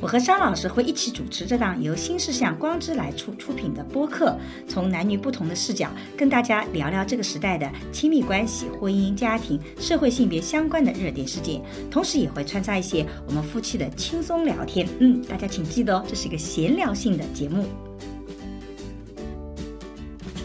我和张老师会一起主持这档由新事项光之来处出品的播客，从男女不同的视角跟大家聊聊这个时代的亲密关系、婚姻、家庭、社会性别相关的热点事件，同时也会穿插一些我们夫妻的轻松聊天。嗯，大家请记得哦，这是一个闲聊性的节目。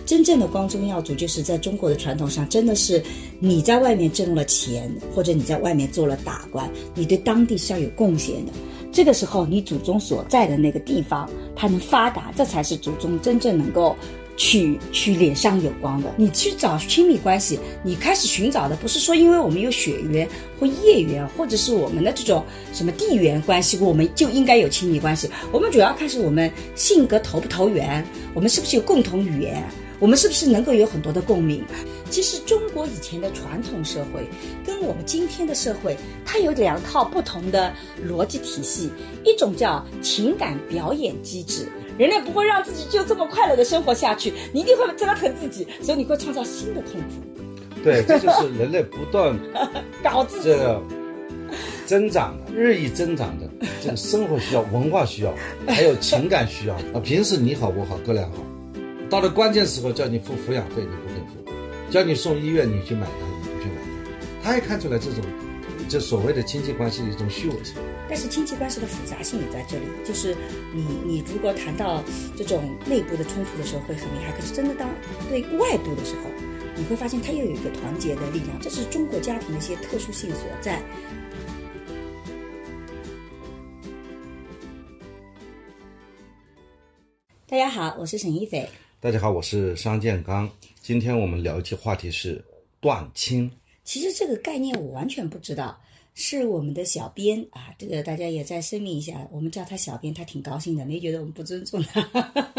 真正的光宗耀祖，就是在中国的传统上，真的是你在外面挣了钱，或者你在外面做了大官，你对当地是要有贡献的。这个时候，你祖宗所在的那个地方，它能发达，这才是祖宗真正能够去去脸上有光的。你去找亲密关系，你开始寻找的不是说因为我们有血缘或业缘，或者是我们的这种什么地缘关系，我们就应该有亲密关系。我们主要看是我们性格投不投缘，我们是不是有共同语言。我们是不是能够有很多的共鸣？其实中国以前的传统社会跟我们今天的社会，它有两套不同的逻辑体系。一种叫情感表演机制，人类不会让自己就这么快乐的生活下去，你一定会折腾自己，所以你会创造新的痛苦。对，这就是人类不断 搞自己这个增长的、日益增长的这个生活需要、文化需要，还有情感需要啊。平时你好我好哥俩好，到了关键时候叫你付抚养费你不肯付，叫你送医院你去买单你不去买单，他也看出来这种这所谓的亲戚关系的一种虚伪性。但是亲戚关系的复杂性也在这里，就是你你如果谈到这种内部的冲突的时候会很厉害，可是真的当对外部的时候，你会发现它又有一个团结的力量，这是中国家庭的一些特殊性所在。大家好，我是沈一斐。大家好，我是商建刚，今天我们聊一期话题是断亲。其实这个概念我完全不知道，是我们的小编啊，这个大家也再声明一下，我们叫他小编，他挺高兴的，没觉得我们不尊重他。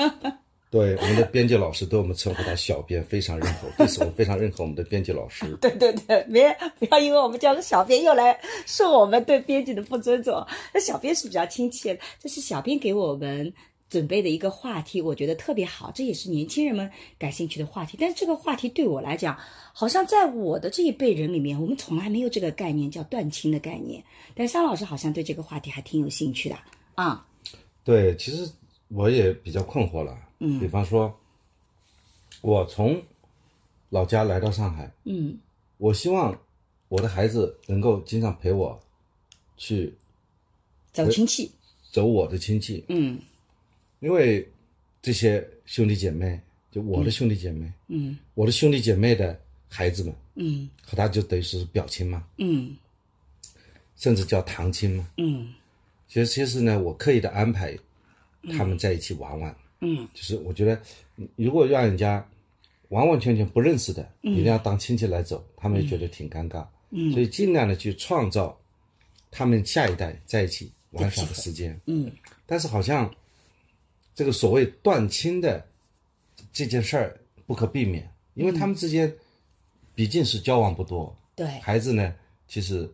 对，我们的编辑老师对我们称呼他小编，非常认可，对此我非常认可我们的编辑老师。对对对，别不要因为我们叫个小编又来说我们对编辑的不尊重。那小编是比较亲切的，这是小编给我们准备的一个话题，我觉得特别好，这也是年轻人们感兴趣的话题。但是这个话题对我来讲，好像在我的这一辈人里面，我们从来没有这个概念叫断亲的概念。但桑老师好像对这个话题还挺有兴趣的啊。对，其实我也比较困惑了。嗯，比方说，我从老家来到上海，嗯我希望我的孩子能够经常陪我去走亲戚，走我的亲戚，嗯因为这些兄弟姐妹，就我的兄弟姐妹，嗯。我的兄弟姐妹的孩子们，嗯。和他就等于是表亲嘛，嗯。甚至叫堂亲嘛。嗯。其实，其实呢，我刻意的安排他们在一起玩玩，嗯。就是我觉得，如果让人家完完全全不认识的，一定要当亲戚来走，他们也觉得挺尴尬。嗯。所以尽量的去创造他们下一代在一起玩耍的时间。嗯。但是好像这个所谓断亲的这件事儿不可避免，因为他们之间毕竟是交往不多，对，孩子呢，其实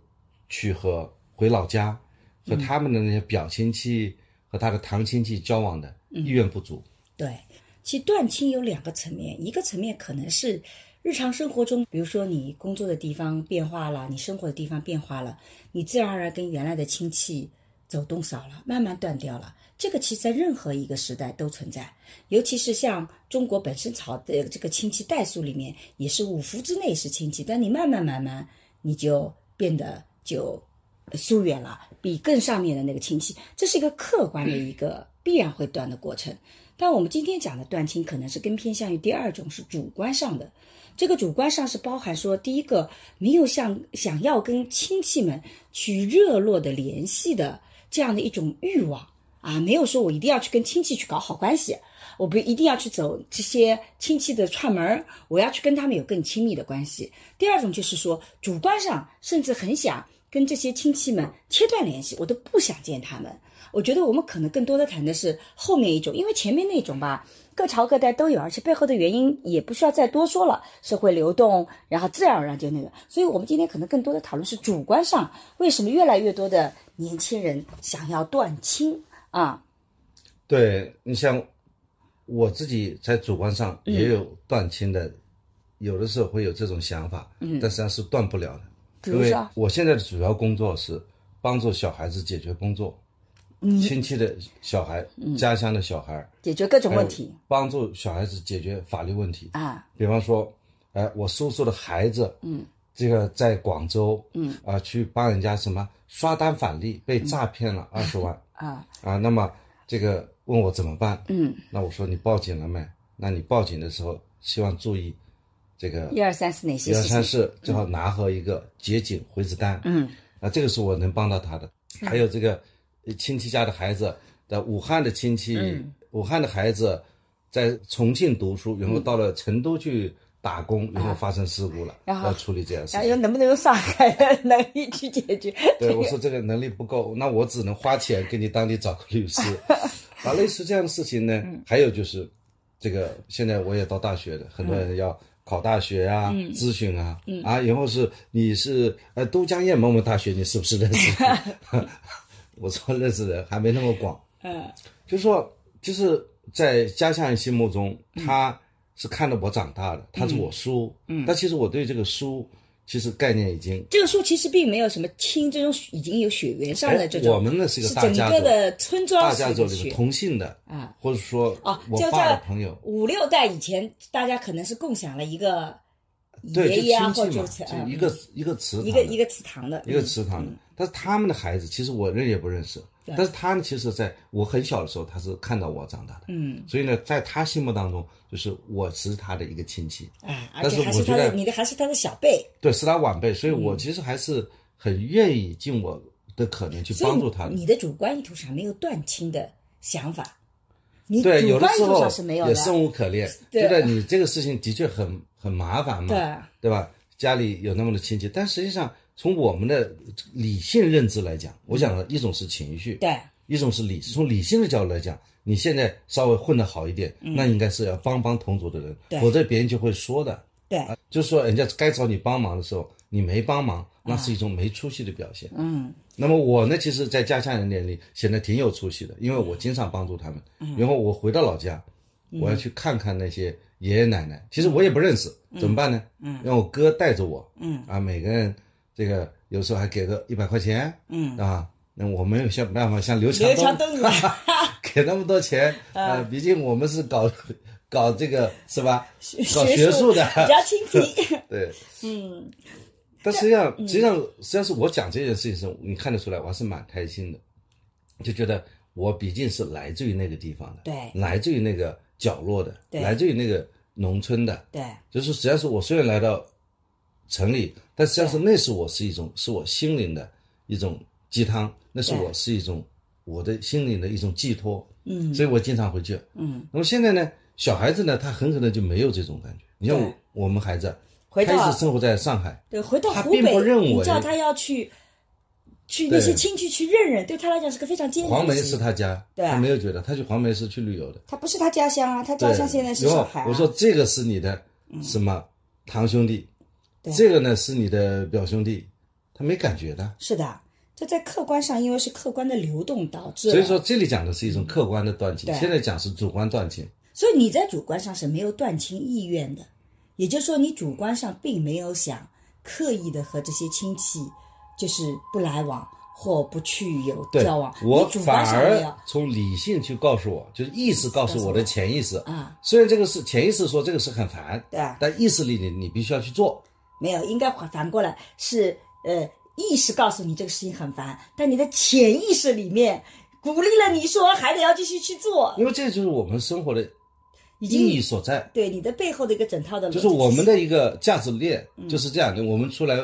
去和回老家和他们的那些表亲戚和他的堂亲戚交往的意愿不足。对，其实断亲有两个层面，一个层面可能是日常生活中，比如说你工作的地方变化了，你生活的地方变化了，你自然而然跟原来的亲戚走动少了，慢慢断掉了。这个其实在任何一个时代都存在，尤其是像中国本身朝的这个亲戚代数里面，也是五福之内是亲戚，但你慢慢慢慢你就变得就疏远了，比更上面的那个亲戚，这是一个客观的一个必然会断的过程。但我们今天讲的断亲，可能是更偏向于第二种，是主观上的。这个主观上是包含说，第一个没有像想要跟亲戚们去热络的联系的这样的一种欲望啊，没有说我一定要去跟亲戚去搞好关系，我不一定要去走这些亲戚的串门儿，我要去跟他们有更亲密的关系。第二种就是说，主观上甚至很想跟这些亲戚们切断联系，我都不想见他们。我觉得我们可能更多的谈的是后面一种，因为前面那种吧，各朝各代都有，而且背后的原因也不需要再多说了，社会流动，然后自然而然就那个。所以我们今天可能更多的讨论是主观上，为什么越来越多的年轻人想要断亲啊？对你像我自己在主观上也有断亲的，有的时候会有这种想法，嗯，但实际上是断不了的，因为比如说，我现在的主要工作是帮助小孩子解决工作，亲戚的小孩、家乡的小孩，解决各种问题。帮助小孩子解决法律问题。啊，比方说，哎，我叔叔的孩子，嗯，这个在广州，嗯，啊，去帮人家什么刷单返利，被诈骗了二十万，啊。啊，那么这个问我怎么办？嗯，那我说你报警了没？那你报警的时候，希望注意这个一二三四哪些一二？三四，最好拿和一个结警回执单。嗯，啊，这个是我能帮到他的。还有这个呃亲戚家的孩子在武汉的亲戚，嗯武汉的孩子在重庆读书，然后到了成都去打工，然后发生事故了，啊然后要处理这件事然后情。能不能用上海的能力去解决？对，我说这个能力不够，那我只能花钱给你当地找个律师。啊，类似这样的事情呢，嗯还有就是，这个现在我也到大学了，很多人要考大学啊，嗯咨询啊，啊，然后是你是呃都江堰某某大学，你是不是认识？我说认识人还没那么广，嗯。就是说，就是在家乡人心目中，他是看着我长大的，他是我叔，嗯，但其实我对这个叔，其实概念已经这个叔其实并没有什么亲这种已经有血缘上的这种，哎我们呢是一个大家族，个的村庄大家族里同姓的啊，或者说哦，就我爸的在朋友，五六代以前，大家可能是共享了一个爷爷啊，或就一个一个祠堂，一个一个祠堂的一个祠堂的。但是他们的孩子，其实我认也不认识，但是他呢，其实在我很小的时候，他是看到我长大的，嗯，所以呢，在他心目当中，就是我是他的一个亲戚，啊，而但是且还是我觉得他的你的还是他的小辈，对，是他晚辈，所以嗯我其实还是很愿意尽我的可能去帮助他的。你的主观意图上没有断亲的想法，你对，主有的时候观意图上是没有也，生无可恋，对觉得你这个事情的确很很麻烦嘛，对对吧？家里有那么多亲戚，但实际上从我们的理性认知来讲，我讲的一种是情绪，对一种是理，从理性的角度来讲，你现在稍微混得好一点，那应该是要帮帮同族的人，否则别人就会说的。对，就是说，人家该找你帮忙的时候，你没帮忙，那是一种没出息的表现。嗯那么我呢，其实，在家乡人眼里显得挺有出息的，因为我经常帮助他们。嗯然后我回到老家，我要去看看那些爷爷奶奶，其实我也不认识，怎么办呢？嗯让我哥带着我，嗯啊，每个人这个有时候还给个一百块钱，嗯，啊，那我没有想办法像刘强刘强东 给那么多钱，嗯呃，毕竟我们是搞搞这个是吧？搞学学术的，比较亲戚，对。嗯但实际上，实际上，实际上是我讲这件事情时候，你看得出来，我还是蛮开心的，就觉得我毕竟是来自于那个地方的，对来自于那个角落的，对来自于那个农村的，对就是实际上是我虽然来到城里，但实际上是那是我是一种是我心灵的一种鸡汤，那是我是一种我的心灵的一种寄托，嗯所以我经常回去。嗯，那么现在呢，小孩子呢，他很可能就没有这种感觉。你像我们孩子，回到他一直生活在上海，对，回到湖北，你叫他要去去那些亲戚去认认，对他来讲是个非常艰难的黄梅。是他家，对啊他没有觉得，他去黄梅是去旅游的。他不是他家乡啊，他家，乡现在是上海、啊。我说这个是你的什么堂兄弟，对这个呢是你的表兄弟，他没感觉的。是的，这在客观上，因为是客观的流动导致，所以说这里讲的是一种客观的断亲，现在讲是主观断亲。所以你在主观上是没有断亲意愿的，也就是说，你主观上并没有想刻意的和这些亲戚就是不来往或不去有交往，，我反而从理性去告诉我，就是意识告诉我的潜意识。啊，虽然这个是潜意识说这个是很烦，对啊，但意识里你你必须要去做。没有，应该反反过来是呃，意识告诉你这个事情很烦，但你的潜意识里面鼓励了你说还得要继续去做，因为这就是我们生活的已意义所在，对你的背后的一个整套的就是我们的一个价值链嗯就是这样的。我们出来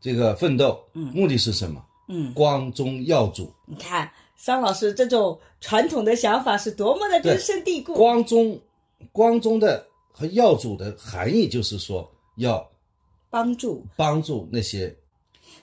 这个奋斗，目的是什么？嗯，光宗耀祖。你看桑老师这种传统的想法是多么的根深蒂固，光宗，光宗的和耀祖的含义就是说要帮助帮助那些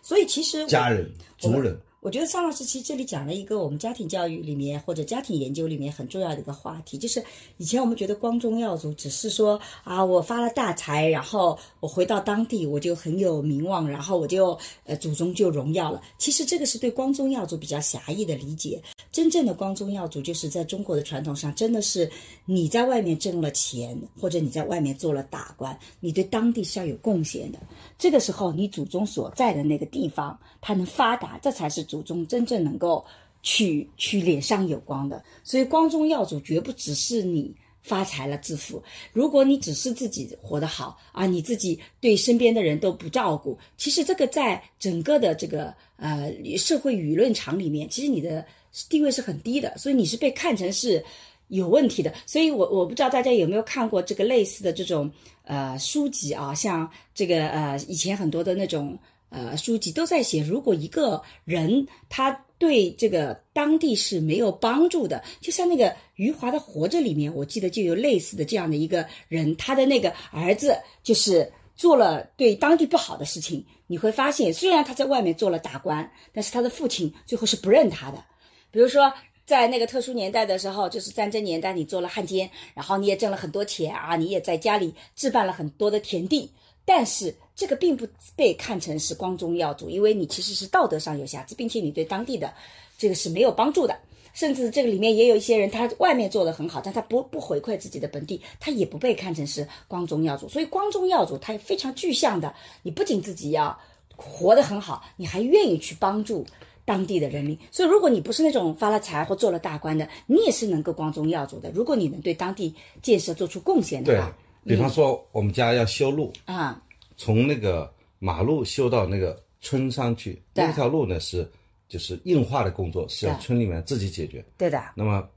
所以其实家人、族人。我觉得桑老师其实这里讲了一个我们家庭教育里面或者家庭研究里面很重要的一个话题，就是以前我们觉得光宗耀祖只是说啊，我发了大财，然后我回到当地我就很有名望，然后我就呃祖宗就荣耀了。其实这个是对光宗耀祖比较狭义的理解。真正的光宗耀祖就是在中国的传统上，真的是你在外面挣了钱，或者你在外面做了大官，你对当地是要有贡献的。这个时候你祖宗所在的那个地方它能发达，这才是宗真正能够去去脸上有光的。所以光宗耀祖绝不只是你发财了致富。如果你只是自己活得好啊，你自己对身边的人都不照顾，其实这个在整个的这个呃社会舆论场里面，其实你的地位是很低的，所以你是被看成是有问题的。所以我我不知道大家有没有看过这个类似的这种呃书籍啊，像这个呃以前很多的那种呃书籍都在写，如果一个人他对这个当地是没有帮助的，就像那个余华的《活着》里面，我记得就有类似的这样的一个人，他的那个儿子就是做了对当地不好的事情。你会发现，虽然他在外面做了大官，但是他的父亲最后是不认他的。比如说，在那个特殊年代的时候，就是战争年代，你做了汉奸，然后你也挣了很多钱啊，你也在家里置办了很多的田地，但是这个并不被看成是光宗耀祖，因为你其实是道德上有瑕疵，并且你对当地的这个是没有帮助的。甚至这个里面也有一些人，他外面做的很好，但他不不回馈自己的本地，他也不被看成是光宗耀祖。所以光宗耀祖，他也非常具象的，你不仅自己要活得很好，你还愿意去帮助。当地的人民，所以如果你不是那种发了财或做了大官的，你也是能够光宗耀祖的。如果你能对当地建设做出贡献的话，，比方说我们家要修路，啊，从那个马路修到那个村上去，对。那条路呢是就是硬化的工作是要村里面自己解决。对的，那么，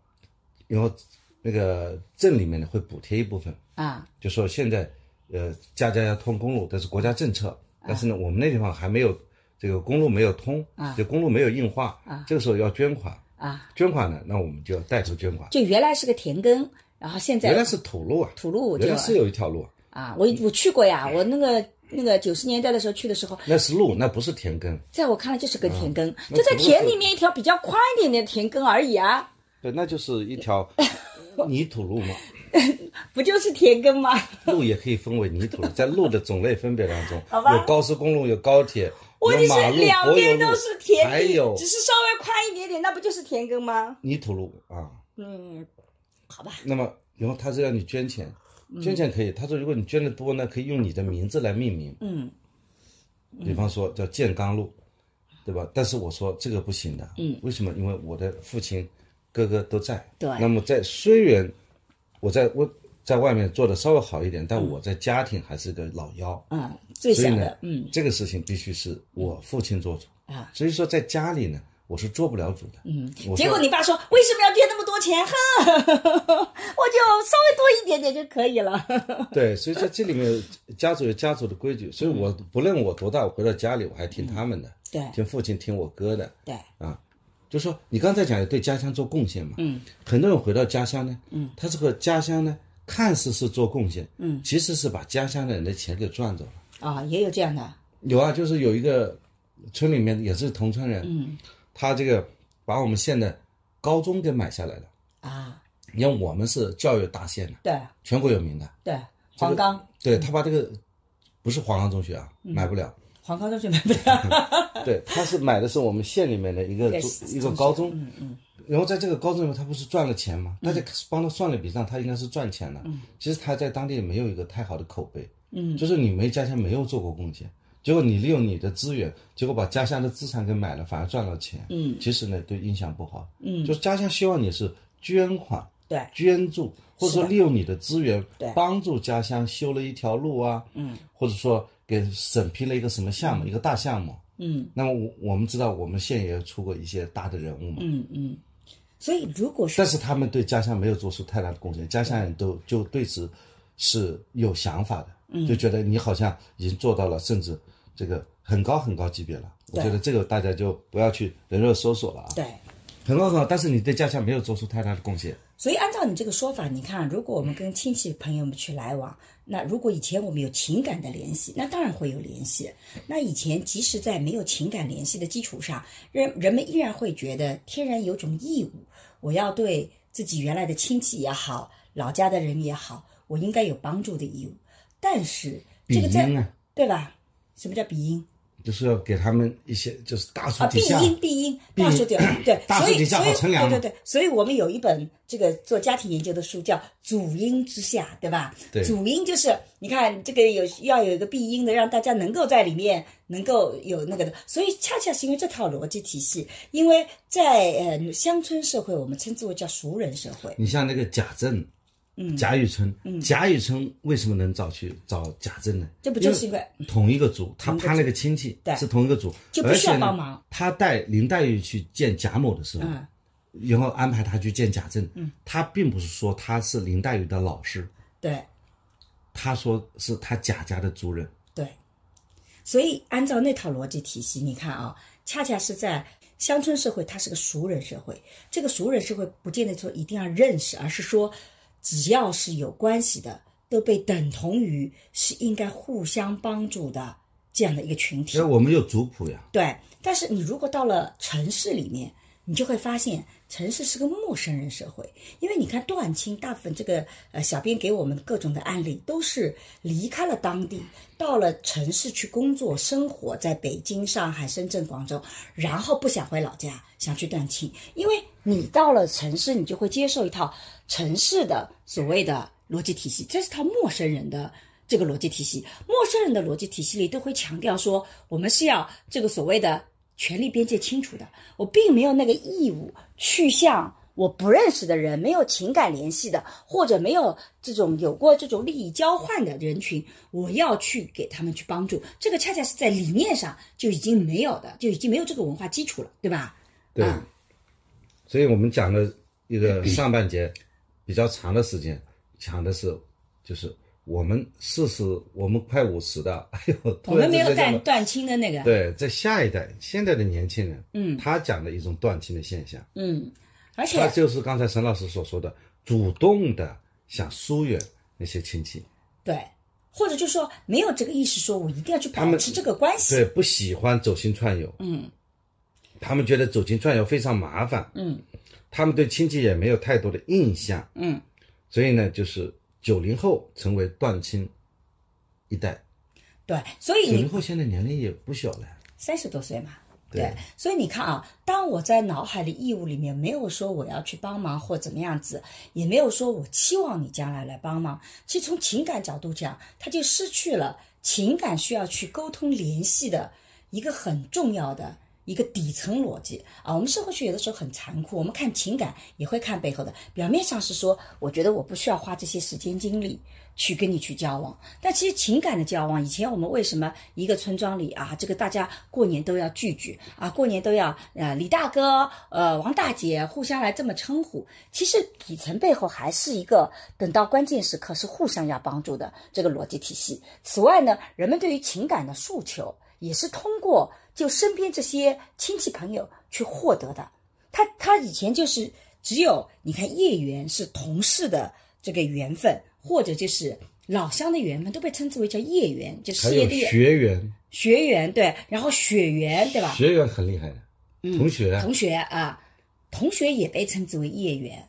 然后那个镇里面呢会补贴一部分，啊，就说现在呃家家要通公路，这是国家政策，但是呢我们那地方还没有这个公路没有通，啊这公路没有硬化，这个时候要捐款，啊，捐款呢，那我们就要带头捐款。就原来是个田埂，然后现在原来是土路啊，土路就原来是有一条路，啊，我我去过呀，我那个那个九十年代的时候去的时候，那是路，那不是田埂。在我看来就是个田埂，那就在田里面一条比较宽一点点的田埂而已啊，对，那就是一条 泥土路嘛。不就是田埂吗？路也可以分为泥土路，在路的种类分别当中 好吧，有高速公路，有高铁，问题是有马路、两边都是田地，还有只是稍微宽一点点，那不就是田埂吗？泥土路啊。嗯，好吧，那么，然后他是要你捐钱，捐钱可以。他说，如果你捐的多呢，可以用你的名字来命名，嗯比方说叫建刚路，对吧？但是我说这个不行的，嗯，为什么？因为我的父亲、哥哥都在，对那么在虽然我在我在外面做的稍微好一点，但我在家庭还是个老幺，嗯，最小的，，嗯这个事情必须是我父亲做主。啊。所以说在家里呢，我是做不了主的。嗯结果你爸说为什么要垫那么多钱？哼，我就稍微多一点点就可以了。对，所以在这里面家族有家族的规矩，所以我嗯不论我多大，我回到家里我还听他们的，对听父亲听我哥的对，啊。就说你刚才讲的对家乡做贡献嘛，嗯，很多人回到家乡呢，嗯，他这个家乡呢看似是做贡献，嗯，其实是把家乡的人的钱给赚走了。啊，也有这样的，有啊，就是有一个村里面也是同村人，嗯他这个把我们县的高中给买下来了。啊，你看我们是教育大县的，对全国有名的。对，黄冈对他把这个不是黄冈中学啊，嗯买不了。黄冈中学买不了，对，他是买的是我们县里面的一个一个高中，嗯嗯然后在这个高中里面，他不是赚了钱吗？大家帮他算了笔账，他应该是赚钱了。其实他在当地没有一个太好的口碑，嗯就是你没家乡没有做过贡献，结果你利用你的资源，结果把家乡的资产给买了，反而赚了钱。嗯。其实呢，对印象不好。嗯，就是家乡希望你是捐款、对，捐助，或者说利用你的资源对。帮助家乡修了一条路啊，嗯。或者说给审批了一个什么项目，一个大项目。嗯。那么我我们知道，我们县也出过一些大的人物嘛，嗯嗯，所以如果是但是他们对家乡没有做出太大的贡献，家乡人都就对此是有想法的，嗯。就觉得你好像已经做到了，甚至这个很高很高级别了。我觉得这个大家就不要去人肉搜索了啊。对，很好很好，但是你对家乡没有做出太大的贡献。所以按照你这个说法，你看，如果我们跟亲戚朋友们去来往，那如果以前我们有情感的联系，那当然会有联系。那以前即使在没有情感联系的基础上，人人们依然会觉得天然有种义务，我要对自己原来的亲戚也好，老家的人也好，我应该有帮助的义务。但是这个在对吧？什么叫庇荫？就是要给他们一些，就是大树啊，底下，庇荫，庇荫，庇荫大树底 下，对，大树底下好乘凉对对对，所以我们有一本这个做家庭研究的书叫《主因之下》，对吧？对。祖荫就是你看这个有要有一个庇荫的，让大家能够在里面能够有那个的，所以恰恰是因为这套逻辑体系，因为在呃乡村社会，我们称之为叫熟人社会，你像那个贾政，嗯。贾雨村，贾雨村为什么能找去找贾政呢？这不就是因为同一个组，他攀了个亲戚对，是同一个组，就不需要帮忙。他带林黛玉去见贾某的时候，嗯。然后安排他去见贾政，嗯，他并不是说他是林黛玉的老师，对。他说是他贾家的族人。对，所以按照那套逻辑体系，你看啊，恰恰是在乡村社会，它是个熟人社会。这个熟人社会不见得说一定要认识，而是说只要是有关系的，都被等同于是应该互相帮助的这样的一个群体因为。我们有族谱呀，对，但是你如果到了城市里面，你就会发现城市是个陌生人社会，因为你看断亲，大部分这个呃小编给我们各种的案例都是离开了当地，到了城市去工作生活，在北京、上海、深圳、广州，然后不想回老家，想去断亲，因为你到了城市，你就会接受一套城市的所谓的逻辑体系，这是套陌生人的。这个逻辑体系，陌生人的逻辑体系里都会强调说，我们是要这个所谓的权利边界清楚的，我并没有那个义务去向我不认识的人、没有情感联系的，或者没有这种有过这种利益交换的人群，我要去给他们去帮助。这个恰恰是在理念上就已经没有的，就已经没有这个文化基础了，对吧？对嗯所以我们讲的一个上半节比较长的时间，讲的是就是我们四十，我们快五十的，哎呦，我们没有断断亲的那个，对，在下一代现在的年轻人，嗯。他讲的一种断亲的现象，嗯，而且他就是刚才沈老师所说的，主动的想疏远那些亲戚，对，或者就说没有这个意识，说我一定要去保持这个关系，对，不喜欢走亲串友，嗯。他们觉得走亲串友非常麻烦，嗯他们对亲戚也没有太多的印象，嗯，所以呢，就是九零后成为断亲一代。对，所以你九零后现在年龄也不小了，三十多岁嘛。对对，所以你看啊，当我在脑海里义务里面没有说我要去帮忙或怎么样子，也没有说我期望你将来来帮忙。其实从情感角度讲，他就失去了情感需要去沟通联系的一个很重要的一个底层逻辑啊。我们社会学有的时候很残酷，我们看情感也会看背后的。表面上是说，我觉得我不需要花这些时间精力去跟你去交往，但其实情感的交往，以前我们为什么一个村庄里啊，这个大家过年都要聚聚啊，过年都要呃李大哥、呃王大姐互相来这么称呼，其实底层背后还是一个等到关键时刻是互相要帮助的这个逻辑体系。此外呢，人们对于情感的诉求也是通过就身边这些亲戚朋友去获得的。他他以前就是只有你看业缘是同事的这个缘分，或者就是老乡的缘分，都被称之为叫业缘，就还有事业的缘学员，学缘对，然后血缘对吧？学员很厉害的，同学啊，同学啊，同学也被称之为业缘，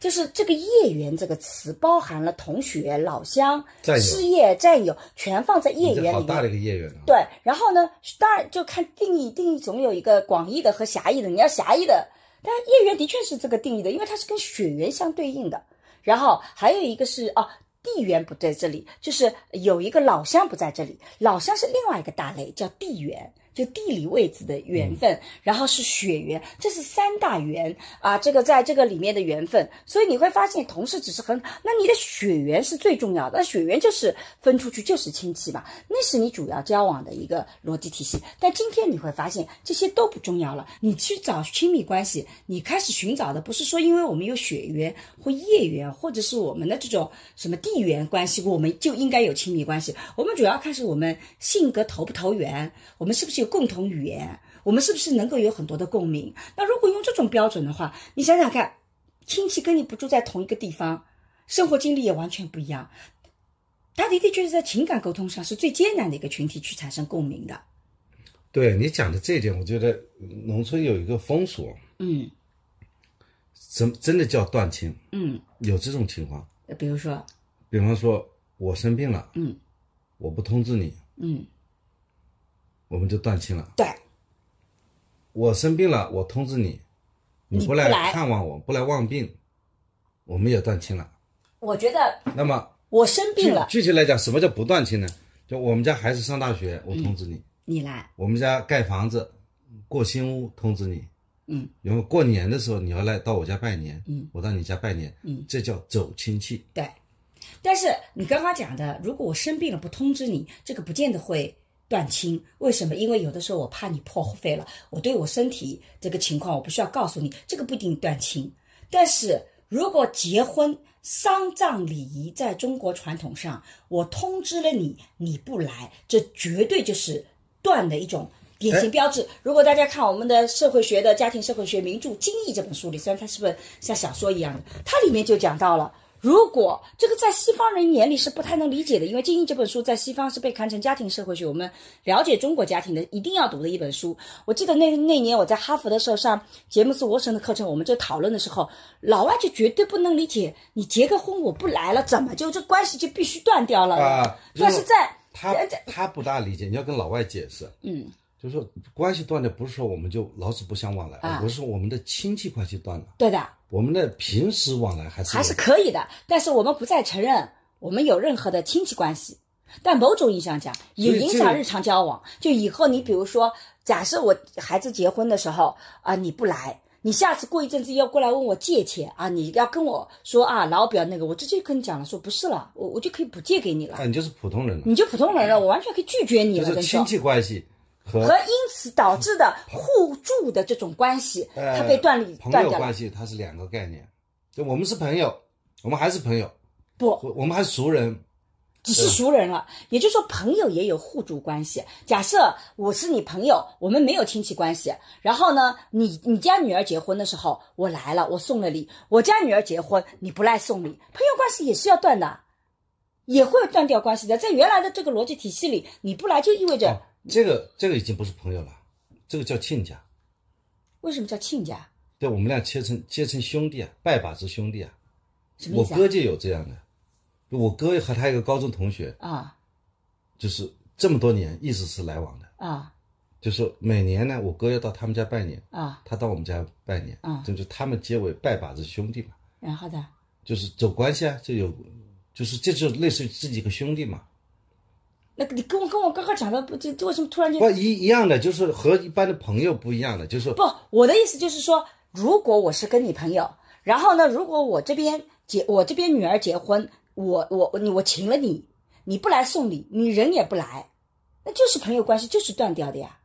就是这个业缘这个词包含了同学、老乡、事业、战友，全放在业缘里面。好大的一个业缘啊！对，然后呢，当然就看定义，定义总有一个广义的和狭义的。你要狭义的，但业缘的确是这个定义的，因为它是跟血缘相对应的。然后还有一个是哦，地缘不在这里，就是有一个老乡不在这里，老乡是另外一个大类，叫地缘。就地理位置的缘分，然后是血缘，这是三大缘啊。这个在这个里面的缘分，所以你会发现，同事只是很，那你的血缘是最重要的。那血缘就是分出去就是亲戚嘛，那是你主要交往的一个逻辑体系。但今天你会发现，这些都不重要了。你去找亲密关系，你开始寻找的不是说因为我们有血缘或业缘，或者是我们的这种什么地缘关系，我们就应该有亲密关系。我们主要看是我们性格投不投缘，我们是不是有共同语言，我们是不是能够有很多的共鸣。那如果用用这种标准的话，你想想看，亲戚跟你不住在同一个地方，生活经历也完全不一样，他的的确是在情感沟通上是最艰难的一个群体去产生共鸣的。对你讲的这一点，我觉得农村有一个风俗，嗯真真的叫断亲，嗯，有这种情况。比如说，比方说，我生病了，嗯我不通知你，嗯，我们就断亲了。对，我生病了，我通知你，你不来看望我，不来望病，我们也断亲了。我觉得那么我生病了，具体来讲，什么叫不断亲呢？就我们家孩子上大学，我通知你；你来，我们家盖房子，过新屋通知你。嗯，然后过年的时候你要来到我家拜年，嗯，我到你家拜年，嗯，这叫走亲戚。对。但是你刚刚讲的，如果我生病了不通知你，这个不见得会断亲。为什么？因为有的时候我怕你破费了，我对我身体这个情况我不需要告诉你，这个不一定断亲。但是如果结婚丧葬礼仪在中国传统上，我通知了你，你不来，这绝对就是断的一种典型标志。如果大家看我们的社会学的家庭社会学名著《精益》这本书里，虽然它是不是像小说一样的，它里面就讲到了。如果这个在西方人眼里是不太能理解的，因为《精英》这本书在西方是被看成家庭社会学，我们了解中国家庭的一定要读的一本书。我记得那那年我在哈佛的时候上杰姆斯沃森的课程，我们就讨论的时候，老外就绝对不能理解，你结个婚我不来了，怎么就这关系就必须断掉了？啊但是在他他不大理解，你要跟老外解释，嗯，就是说关系断了，不是说我们就老死不相往来，啊而是说我们的亲戚关系断了，对的，我们的平时往来还是还是可以的，但是我们不再承认我们有任何的亲戚关系。但某种意义上讲，也影响日常交往。就以后你比如说，假设我孩子结婚的时候啊、你不来，你下次过一阵子要过来问我借钱啊，你要跟我说啊，老表那个，我直接跟你讲了，说不是了，我我就可以不借给你了，啊，你就是普通人了，你就普通人了，我完全可以拒绝你了，就是亲。戚关系和和因此导致的互助的这种关系，呃它被断离朋断掉了。友关。系，它是两个概念。就我们是朋友，我们还是朋友，不，我我们还是熟人，只是熟人了，也就是说，朋友也有互助关系。假设我是你朋友，我们没有亲戚关系，然后呢，你你家女儿结婚的时候我来了，我送了礼；我家女儿结婚你不来送礼，朋友关系也是要断的，也会断掉关系的。在原来的这个逻辑体系里，你不来就意味着、哦，这个这个已经不是朋友了，这个叫亲家。为什么叫亲家？对我们俩结成结成兄弟啊，拜把子兄弟啊。啊？哥就有这样的，我哥和他一个高中同学，啊就是这么多年一直是来往的，啊就是每年呢，我哥要到他们家拜年，啊！他到我们家拜年，啊这就他们结为拜把子兄弟嘛，然后呢？就是走关系啊，就有，就是这就类似于自己一个兄弟嘛，那你跟我跟我刚刚讲的不，这这为什么突然间不一一样的，就是和一般的朋友不一样的，就是不，我的意思就是说，如果我是跟你朋友，然后呢，如果我这边结我这边女儿结婚，我我你我请了你，你不来送礼，你人也不来，那就是朋友关系就是断掉的呀，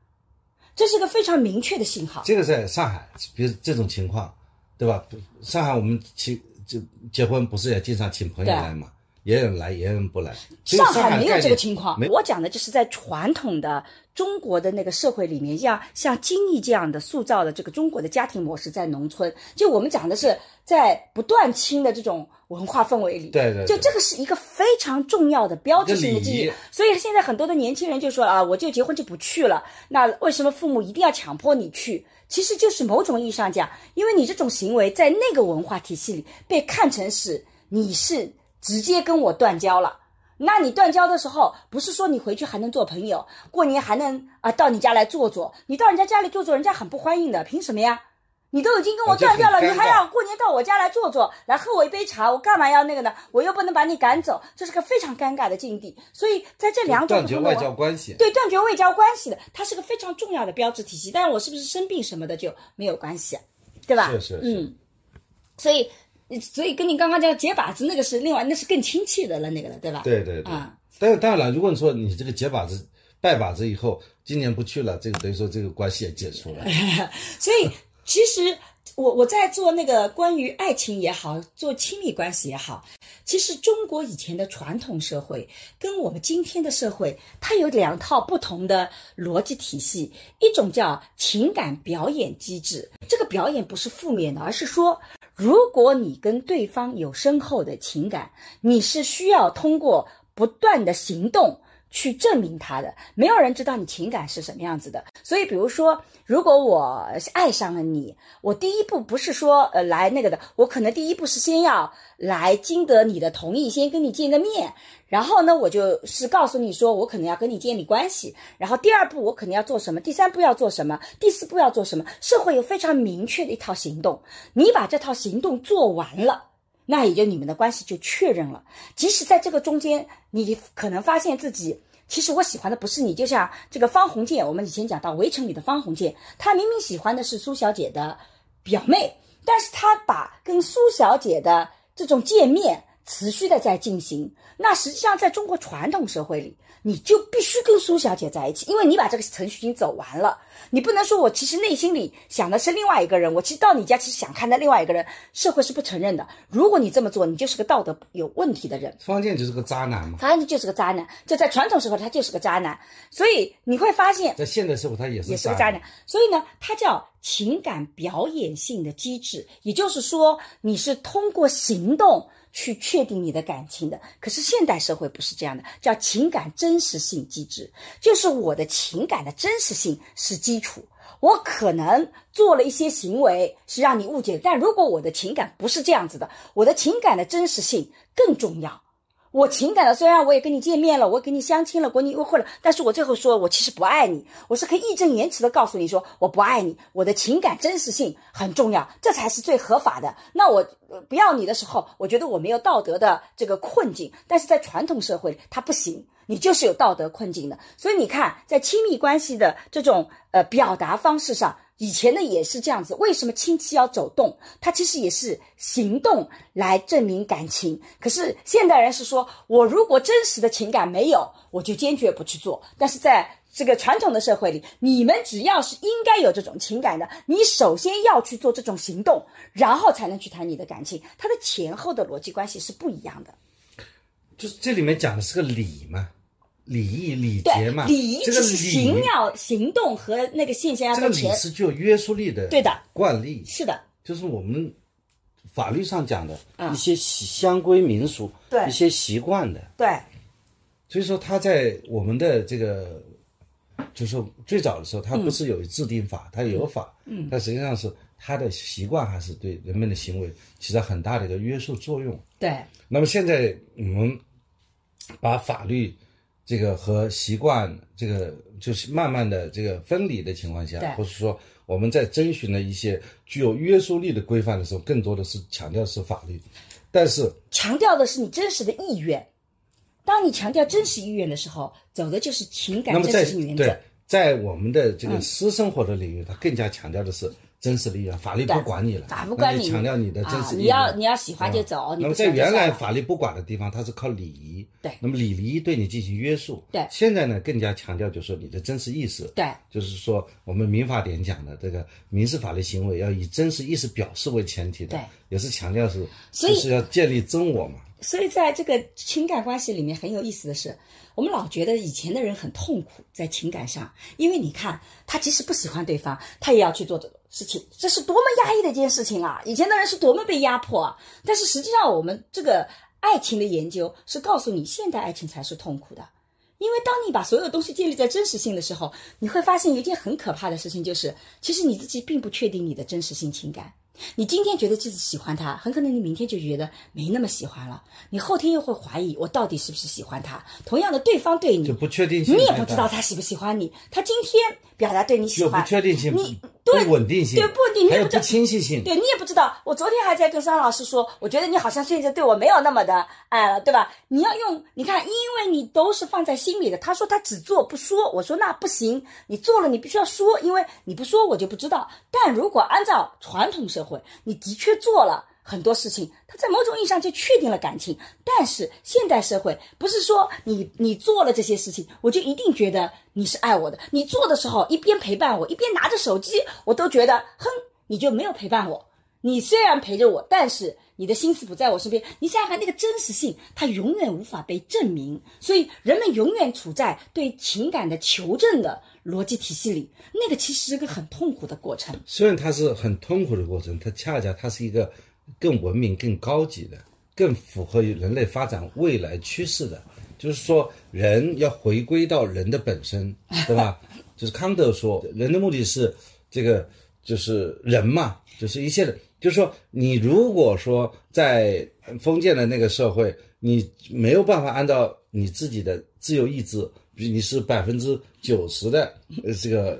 这是个非常明确的信号。这个在上海，比如这种情况，对吧？上海我们请就结婚不是也经常请朋友来嘛，也有人来，也有人不来。上海没有这个情况，我讲的就是在传统的中国的那个社会里面，像像金逸这样的塑造的这个中国的家庭模式，在农村，就我们讲的是在不断亲的这种文化氛围里，对对对就这个是一个非常重要的标志性的记忆。所以现在很多的年轻人就说啊，我就结婚就不去了，那为什么父母一定要强迫你去？其实就是某种意义上讲，因为你这种行为在那个文化体系里被看成是你是直接跟我断交了。那你断交的时候，不是说你回去还能做朋友，过年还能啊、到你家来坐坐？你到人家家里坐坐，人家很不欢迎的，凭什么呀？你都已经跟我断掉了，你还要过年到我家来坐坐，来喝我一杯茶，我干嘛要那个呢？我又不能把你赶走，这是个非常尴尬的境地。所以在这两种断绝外交关系。对断绝外交关系的，它是个非常重要的标志体系。但是我是不是生病什么的就没有关系，对吧？是是是嗯，所以所以跟你刚刚讲解把子那个是另外，那是更亲切的了，那个了，对吧？对对对。啊但是当然了，如果你说你这个解把子、拜把子以后，今年不去了，这个等于说这个关系也解除了。所以其实我我在做那个关于爱情也好，做亲密关系也好，其实中国以前的传统社会跟我们今天的社会，它有两套不同的逻辑体系。一种叫情感表演机制，这个表演不是负面的，而是说，如果你跟对方有深厚的情感，你是需要通过不断的行动。去证明他的，没有人知道你情感是什么样子的。所以，比如说，如果我爱上了你，我第一步不是说呃来那个的，我可能第一步是先要来经得你的同意，先跟你见个面，然后呢，我就是告诉你说我可能要跟你建立关系，然后第二步我可能要做什么，第三步要做什么，第四步要做什么。社会有非常明确的一套行动，你把这套行动做完了。那也就你们的关系就确认了。即使在这个中间，你可能发现自己其实我喜欢的不是你，就像这个方鸿渐，我们以前讲到《围城》里的方鸿渐，他明明喜欢的是苏小姐的表妹，但是他把跟苏小姐的这种见面持续的在进行。那实际上在中国传统社会里。你就必须跟苏小姐在一起，因为你把这个程序已经走完了。你不能说我其实内心里想的是另外一个人，我其实到你家其实想看的另外一个人，社会是不承认的。如果你这么做，你就是个道德有问题的人。方健就是个渣男嘛？方健就是个渣男，就在传统社会他就是个渣男，所以你会发现，在现代社会他也是也是个渣男。所以呢，他叫情感表演性的机制，也就是说你是通过行动。去确定你的感情的，可是现代社会不是这样的，叫情感真实性机制，就是我的情感的真实性是基础。我可能做了一些行为是让你误解，但如果我的情感不是这样子的，我的情感的真实性更重要。我情感的，虽然我也跟你见面了，我跟你相亲了，跟你约会了，但是我最后说我其实不爱你，我是可以义正言辞的告诉你说我不爱你，我的情感真实性很重要，这才是最合法的。那我不要你的时候，我觉得我没有道德的这个困境，但是在传统社会它不行，你就是有道德困境的。所以你看，在亲密关系的这种呃表达方式上。以前的也是这样子，为什么亲戚要走动？他其实也是行动来证明感情。可是现代人是说，我如果真实的情感没有，我就坚决不去做。但是在这个传统的社会里，你们只要是应该有这种情感的，你首先要去做这种行动，然后才能去谈你的感情。它的前后的逻辑关系是不一样的。就是这里面讲的是个理嘛。礼义礼节嘛，礼仪是行要行动和那个现象要这个礼是具有约束力的，对的。惯例。是的，就是我们法律上讲的一些相规民俗，对。一些习惯的，对。所以说他在我们的这个，就是最早的时候，他不是有制定法，他有法，嗯，但实际上是他的习惯还是对人们的行为起到很大的一个约束作用。对。那么现在我们把法律。这个和习惯，这个就是慢慢的这个分离的情况下，或者说我们在遵循了一些具有约束力的规范的时候，更多的是强调是法律，但是强调的是你真实的意愿。当你强调真实意愿的时候，走的就是情感真实原则。对，在我们的这个私生活的领域，它更加强调的是。真实利益，法律不管你了，法不管你，强调你的真实利益。你要你要喜欢就走。那么在原来法律不管的地方，它是靠礼仪。对。那么礼仪对你进行约束。对。现在呢，更加强调就是说你的真实意识。对。就是说我们民法典讲的这个民事法律行为要以真实意识表示为前提的。对。也是强调是，就是要建立真我嘛。所以在这个情感关系里面很有意思的是，我们老觉得以前的人很痛苦在情感上，因为你看他即使不喜欢对方，他也要去做这个。事情，这是多么压抑的一件事情啊！以前的人是多么被压迫啊！但是实际上，我们这个爱情的研究是告诉你，现代爱情才是痛苦的，因为当你把所有东西建立在真实性的时候，你会发现一件很可怕的事情，就是其实你自己并不确定你的真实性情感。你今天觉得自己喜欢他，很可能你明天就觉得没那么喜欢了。你后天又会怀疑我到底是不是喜欢他。同样的，对方对你就不确定性，你也不知道他喜不喜欢你。他今天表达对你喜欢，不确定性，你对稳定性，对不稳定，还有不清晰性，对你也不知道。我昨天还在跟桑老师说，我觉得你好像现在对我没有那么的爱了，对吧？你要用你看，因为你都是放在心里的。他说他只做不说，我说那不行，你做了你必须要说，因为你不说我就不知道。但如果按照传统社会，你的确做了很多事情，他在某种意义上就确定了感情。但是现代社会不是说你你做了这些事情，我就一定觉得你是爱我的。你做的时候一边陪伴我，一边拿着手机，我都觉得哼，你就没有陪伴我。你虽然陪着我，但是你的心思不在我身边。你想想看，那个真实性，它永远无法被证明。所以人们永远处在对情感的求证的逻辑体系里，那个其实是个很痛苦的过程。虽然它是很痛苦的过程，它恰恰它是一个更文明、更高级的、更符合于人类发展未来趋势的。就是说，人要回归到人的本身，对吧？就是康德说，人的目的是这个，就是人嘛，就是一切的。就是说，你如果说在封建的那个社会，你没有办法按照你自己的自由意志，比如你是百分之九十的这个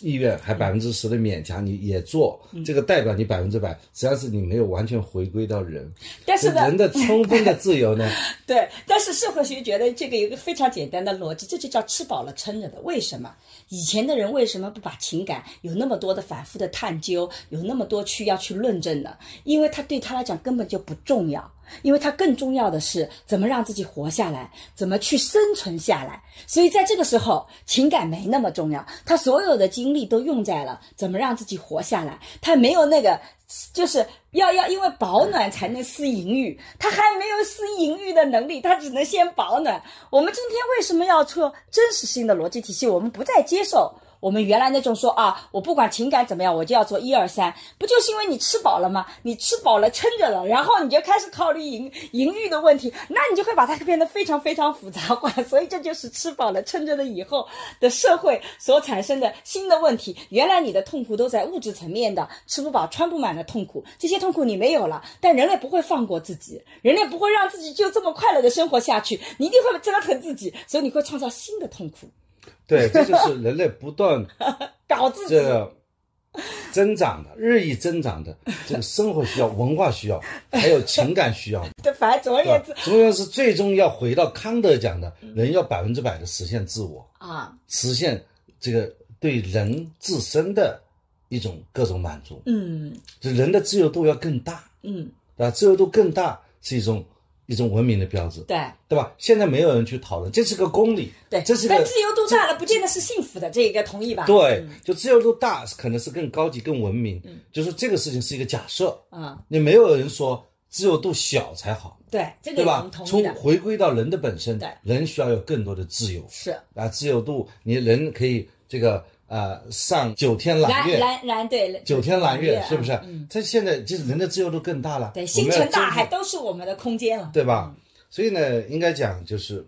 意愿，还百分之十的勉强，你也做，这个代表你百分之百，实际上是你没有完全回归到人。但是，人的充分的自由呢？对，但是社会学觉得这个有一个非常简单的逻辑，这就叫吃饱了撑着的。为什么？以前的人为什么不把情感有那么多的反复的探究，有那么多去要去论证呢？因为他对他来讲根本就不重要，因为他更重要的是怎么让自己活下来，怎么去生存下来。所以在这个时候，情感没那么重要，他所有的精力都用在了怎么让自己活下来，他没有那个。就是要要，因为保暖才能思淫欲，他还没有思淫欲的能力，他只能先保暖。我们今天为什么要做真实性的逻辑体系？我们不再接受。我们原来那种说啊，我不管情感怎么样，我就要做一二三，不就是因为你吃饱了吗？你吃饱了撑着了，然后你就开始考虑淫淫欲的问题，那你就会把它变得非常非常复杂化。所以这就是吃饱了撑着的以后的社会所产生的新的问题。原来你的痛苦都在物质层面的，吃不饱穿不满的痛苦，这些痛苦你没有了，但人类不会放过自己，人类不会让自己就这么快乐的生活下去，你一定会折腾自己，所以你会创造新的痛苦。对，这就是人类不断 搞自己这个增长的、日益增长的这个生活需要、文化需要，还有情感需要。对，反正总而言之，总而言之，最终要回到康德讲的，人要百分之百的实现自我啊，实现这个对人自身的一种各种满足。嗯就人的自由度要更大，嗯，对吧？自由度更大是一种一种文明的标志，对对吧？现在没有人去讨论，这是个公理，对，这是个但自由度大了，不见得是幸福的，这个同意吧？对，就自由度大，可能是更高级、更文明。嗯就是这个事情是一个假设，啊，你没有人说自由度小才好，对，这个对吧从，回归到人的本身对，人需要有更多的自由是啊，自由度，你人可以这个呃上九天揽月，蓝蓝对九天揽月啊是不是嗯，？这现在就是人的自由度更大了，对，星辰大海都是我们的空间了，对吧？所以呢，应该讲就是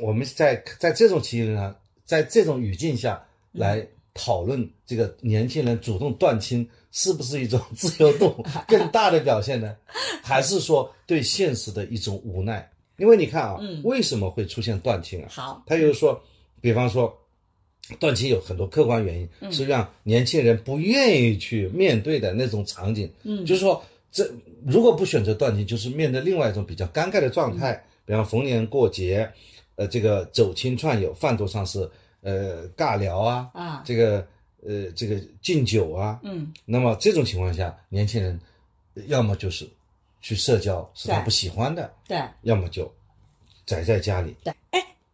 我们在在这种情形上，在这种语境下来讨论这个年轻人主动断亲是不是一种自由度 更大的表现呢？还是说对现实的一种无奈？因为你看啊，嗯为什么会出现断亲啊？好，他就是说，比方说，断亲有很多客观原因，是让年轻人不愿意去面对的那种场景。嗯。就是说，这如果不选择断亲，就是面对另外一种比较尴尬的状态，比方逢年过节，呃，这个走亲串友，饭桌上是呃尬聊啊，啊，这个呃这个敬酒啊，嗯，那么这种情况下，年轻人呃要么就是去社交是他不喜欢的，对。要么就宅在家里。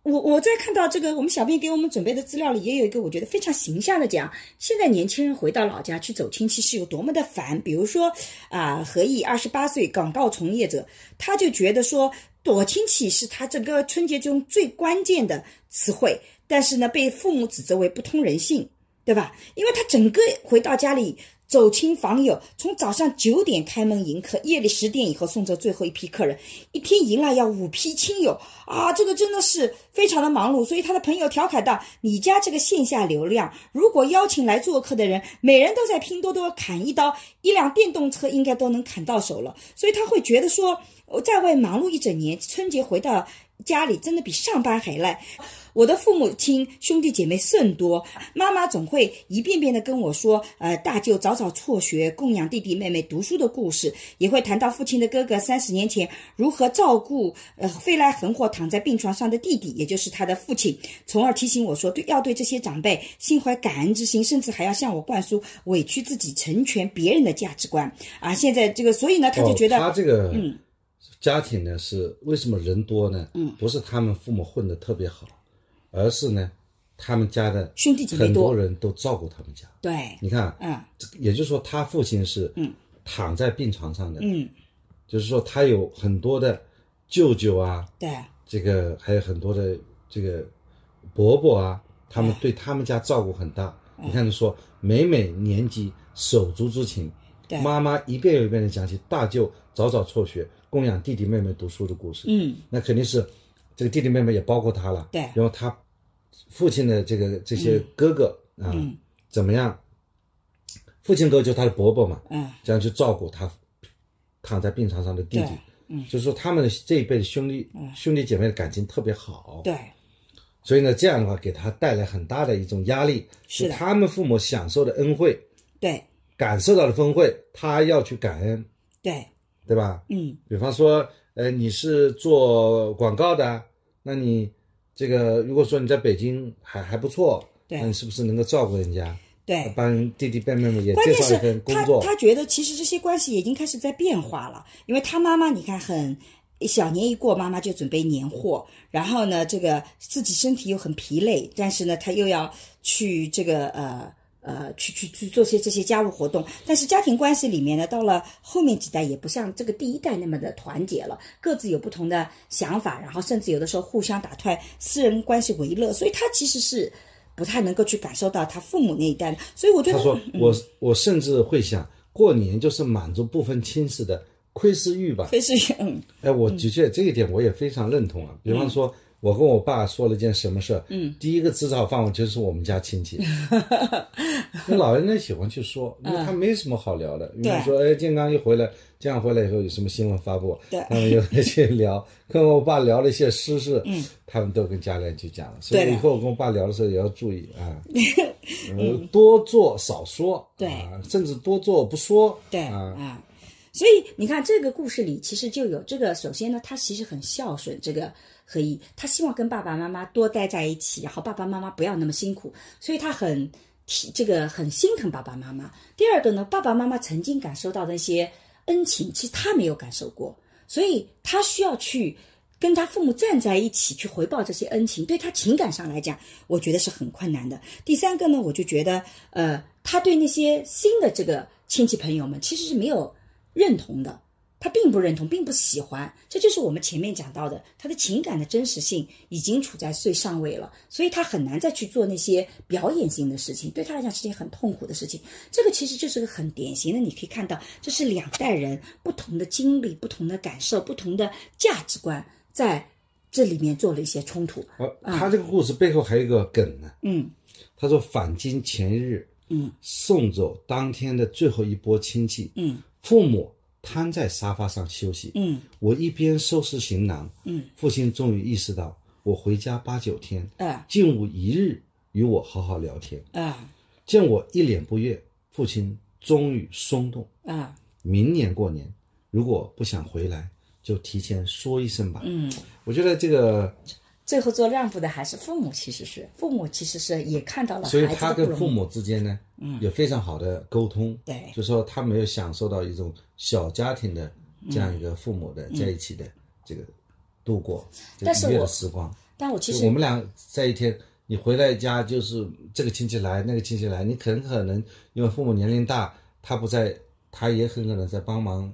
我我在看到这个，我们小编给我们准备的资料里也有一个我觉得非常形象的讲，现在年轻人回到老家去走亲戚是有多么的烦。比如说啊，何毅二十八岁广告从业者，他就觉得说躲亲戚是他整个春节中最关键的词汇，但是呢被父母指责为不通人性，对吧？因为他整个回到家里。走亲访友，从早上九点开门迎客，夜里十点以后送走最后一批客人，一天迎来要五批亲友啊！这个真的是非常的忙碌。所以他的朋友调侃道：“你家这个线下流量，如果邀请来做客的人，每人都在拼多多砍一刀，一辆电动车应该都能砍到手了。”所以他会觉得说，我在外忙碌一整年，春节回到家里真的比上班还累。我的父母亲兄弟姐妹甚多，妈妈总会一遍遍的跟我说，呃，大舅早早辍学，供养弟弟妹妹读书的故事，也会谈到父亲的哥哥三十年前如何照顾呃飞来横祸躺在病床上的弟弟，也就是他的父亲，从而提醒我说，对要对这些长辈心怀感恩之心，甚至还要向我灌输委屈自己、成全别人的价值观啊。现在这个，所以呢，他就觉得，哦、他这个嗯家庭呢是为什么人多呢？嗯，不是他们父母混得特别好，而是呢，他们家的兄弟姐妹很多多，人都照顾他们家。对，你看，嗯。这个也就是说，他父亲是嗯。躺在病床上的，嗯，就是说他有很多的舅舅啊，对。这个还有很多的这个伯伯啊，他们对他们家照顾很大。你看，他说每每年及手足之情，对。妈妈一遍又一遍的讲起大舅早早辍学，供养弟弟妹妹读书的故事。嗯。那肯定是这个弟弟妹妹也包括他了。对。然后他父亲的这个这些哥哥、啊，嗯怎么样？父亲哥就是他的伯伯嘛，嗯。这样去照顾他躺在病床上的弟弟。嗯。就是说他们的这一辈的兄弟、兄弟姐妹的感情特别好。对。所以呢，这样的话给他带来很大的一种压力，是他们父母享受的恩惠，对。感受到的恩惠，他要去感恩，对，对吧？嗯比方说，呃，你是做广告的，那你这个如果说你在北京还还不错，对那你是不是能够照顾人家，对。帮弟弟妹妹们也介绍一份工他作？他觉得其实这些关系已经开始在变化了，因为他妈妈你看很小年一过，妈妈就准备年货，然后呢，这个自己身体又很疲累，但是呢，他又要去这个呃。呃，去去去做些这些家务活动，但是家庭关系里面呢，到了后面几代也不像这个第一代那么的团结了，各自有不同的想法，然后甚至有的时候互相打断，私人关系为乐，所以他其实是不太能够去感受到他父母那一代的，所以我觉得他说，我我甚至会想，过年就是满足部分亲戚的窥视欲吧。窥视欲嗯。哎，我的确这一点我也非常认同啊。比方说，我跟我爸说了件什么事儿，嗯，第一个知道范围就是我们家亲戚。那老人呢喜欢去说，因为他没什么好聊的。比方说，哎，健康一回来，健康回来以后有什么新闻发布，对他们又去聊，跟我爸聊了一些私事，嗯，他们都跟家里人去讲了。所对以以后我跟我爸聊的时候也要注意啊，呃，多做少说，对啊，甚至多做不说，对啊，啊。所以你看，这个故事里其实就有这个。首先呢，他其实很孝顺，这个何一，他希望跟爸爸妈妈多待在一起，然后爸爸妈妈不要那么辛苦，所以他很体这个很心疼爸爸妈妈。第二个呢，爸爸妈妈曾经感受到的一些恩情，其实他没有感受过，所以他需要去跟他父母站在一起去回报这些恩情，对他情感上来讲，我觉得是很困难的。第三个呢，我就觉得，呃，他对那些新的这个亲戚朋友们其实是没有认同的，他并不认同，并不喜欢。这就是我们前面讲到的，他的情感的真实性已经处在最上位了，所以他很难再去做那些表演性的事情，对他来讲是件很痛苦的事情。这个其实就是个很典型的，你可以看到，这是两代人不同的经历、不同的感受、不同的价值观在这里面做了一些冲突。呃，他这个故事背后还有一个梗呢。嗯他说返京前一日，嗯送走当天的最后一波亲戚，嗯父母瘫在沙发上休息。嗯我一边收拾行囊，嗯，父亲终于意识到，我回家八九天，啊竟无一日与我好好聊天。啊见我一脸不悦，父亲终于松动。啊！明年过年，如果不想回来，就提前说一声吧。嗯。我觉得这个，最后做让步的还是父母，其实是父母，其实是也看到了所以他。跟父母之间呢，嗯，有非常好的沟通。对就说他没有享受到一种小家庭的这样一个父母的在一起的这个度过这个愉悦的时光。但我其实就我们俩在一天，你回来家就是这个亲戚来，那个亲戚来，你很可能因为父母年龄大，他不在，他也很可能在帮忙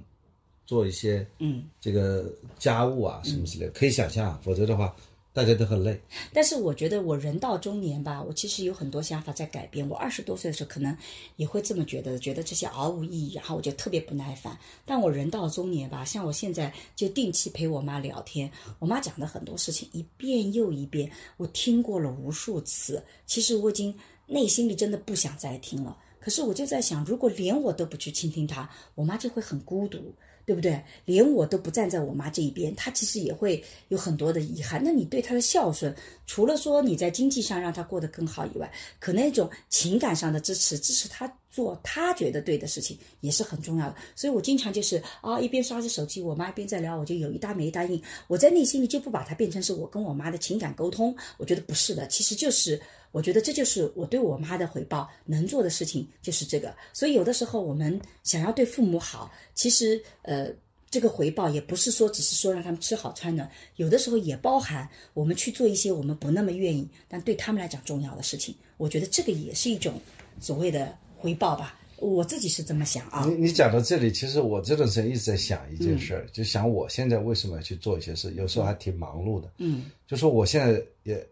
做一些嗯，这个家务啊什么之类的，可以想象，否则的话大家都很累。但是我觉得我人到中年吧，我其实有很多想法在改变。我二十多岁的时候可能也会这么觉得，觉得这些毫无意义，然后我就特别不耐烦。但我人到中年吧，像我现在就定期陪我妈聊天，我妈讲的很多事情一遍又一遍，我听过了无数次。其实我已经内心里真的不想再听了。可是我就在想，如果连我都不去倾听她，我妈就会很孤独。对不对？连我都不站在我妈这一边，她其实也会有很多的遗憾。那你对她的孝顺，除了说你在经济上让她过得更好以外，可能一种情感上的支持，支持她做她觉得对的事情，也是很重要的。所以我经常就是啊，一边刷着手机，我妈一边在聊，我就有一搭没一搭应。我在内心里就不把它变成是我跟我妈的情感沟通，我觉得不是的，其实就是。我觉得这就是我对我妈的回报，能做的事情就是这个。所以有的时候我们想要对父母好，其实呃，这个回报也不是说只是说让他们吃好穿暖，有的时候也包含我们去做一些我们不那么愿意，但对他们来讲重要的事情。我觉得这个也是一种所谓的回报吧。我自己是这么想啊。你你讲到这里，其实我这段时间一直在想一件事儿，就想我现在为什么要去做一些事，有时候还挺忙碌的。嗯就说我现在也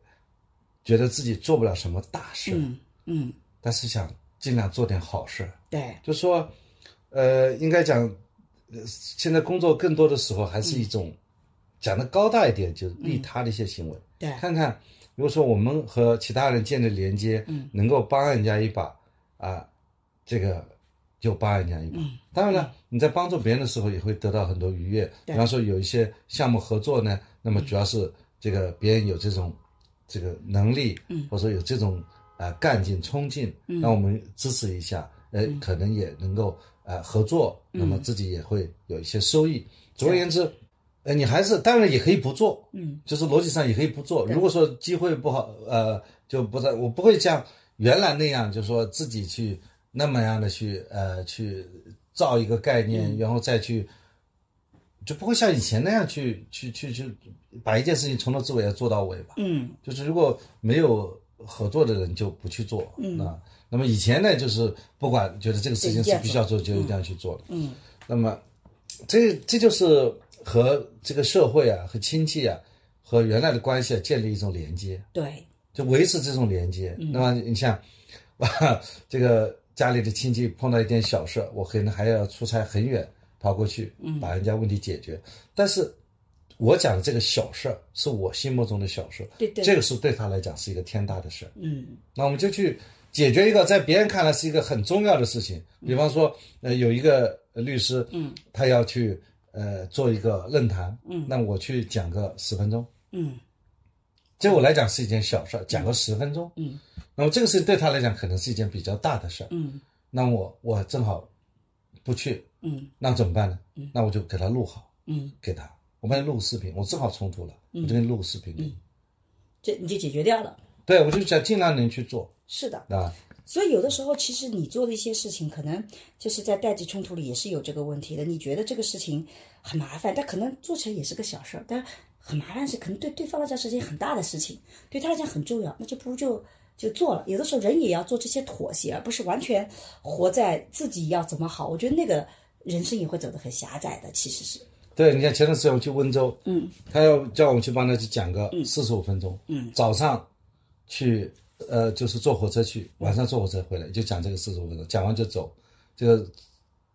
觉得自己做不了什么大事，嗯嗯，但是想尽量做点好事。对，就说，呃，应该讲，呃现在工作更多的时候还是一种，讲的高大一点，就是利他的一些行为。对看看，如果说我们和其他人建立连接，嗯，能够帮人家一把，啊，这个就帮人家一把。嗯当然了，你在帮助别人的时候也会得到很多愉悦。比方说有一些项目合作呢，那么主要是这个别人有这种这个能力，嗯。或者说有这种呃干劲冲劲，嗯。让我们支持一下，呃，可能也能够呃合作，那么自己也会有一些收益。总而言之，呃，你还是当然也可以不做，嗯。就是逻辑上也可以不做。如果说机会不好，呃，就不在，我不会像原来那样，就是说自己去那么样的去呃去造一个概念，然后再去，就不会像以前那样去去去去把一件事情从头至尾要做到尾吧。嗯就是如果没有合作的人就不去做，嗯啊，那么以前呢，就是不管觉得这个事情是必须要做，就一定要去做的。嗯那么，这这就是和这个社会啊、和亲戚啊、和原来的关系啊建立一种连接，对，就维持这种连接。那么你像，这个家里的亲戚碰到一点小事，我可能还要出差很远跑过去，把人家问题解决。但是，我讲的这个小事儿是我心目中的小事，对对。这个是对他来讲是一个天大的事儿。嗯。那我们就去解决一个在别人看来是一个很重要的事情，比方说，呃，有一个呃律师，嗯，他要去呃做一个论坛，嗯。那我去讲个十分钟，嗯。对我来讲是一件小事儿，讲个十分钟，嗯。那么这个事情对他来讲可能是一件比较大的事儿，嗯。那我我正好不去，嗯。那怎么办呢？嗯。那我就给他录好，嗯，给他，我帮你录个视频，我正好冲突了，我就给你录个视频给你，这你就解决掉了。对我就想尽量能去做。是的，啊，所以有的时候，其实你做的一些事情，可能就是在代际冲突里也是有这个问题的。你觉得这个事情很麻烦，但可能做起来也是个小事儿，但很麻烦是可能对对方来讲是件很大的事情，对他来讲很重要，那就不如就就做了。有的时候人也要做这些妥协，而不是完全活在自己要怎么好。我觉得那个人生也会走得很狭窄的，其实是。对，你看前段时间我去温州，嗯，他要叫我们去帮他去讲个四十五分钟，嗯，早上去呃就是坐火车去，晚上坐火车回来，就讲这个四十五分钟，讲完就走，这个中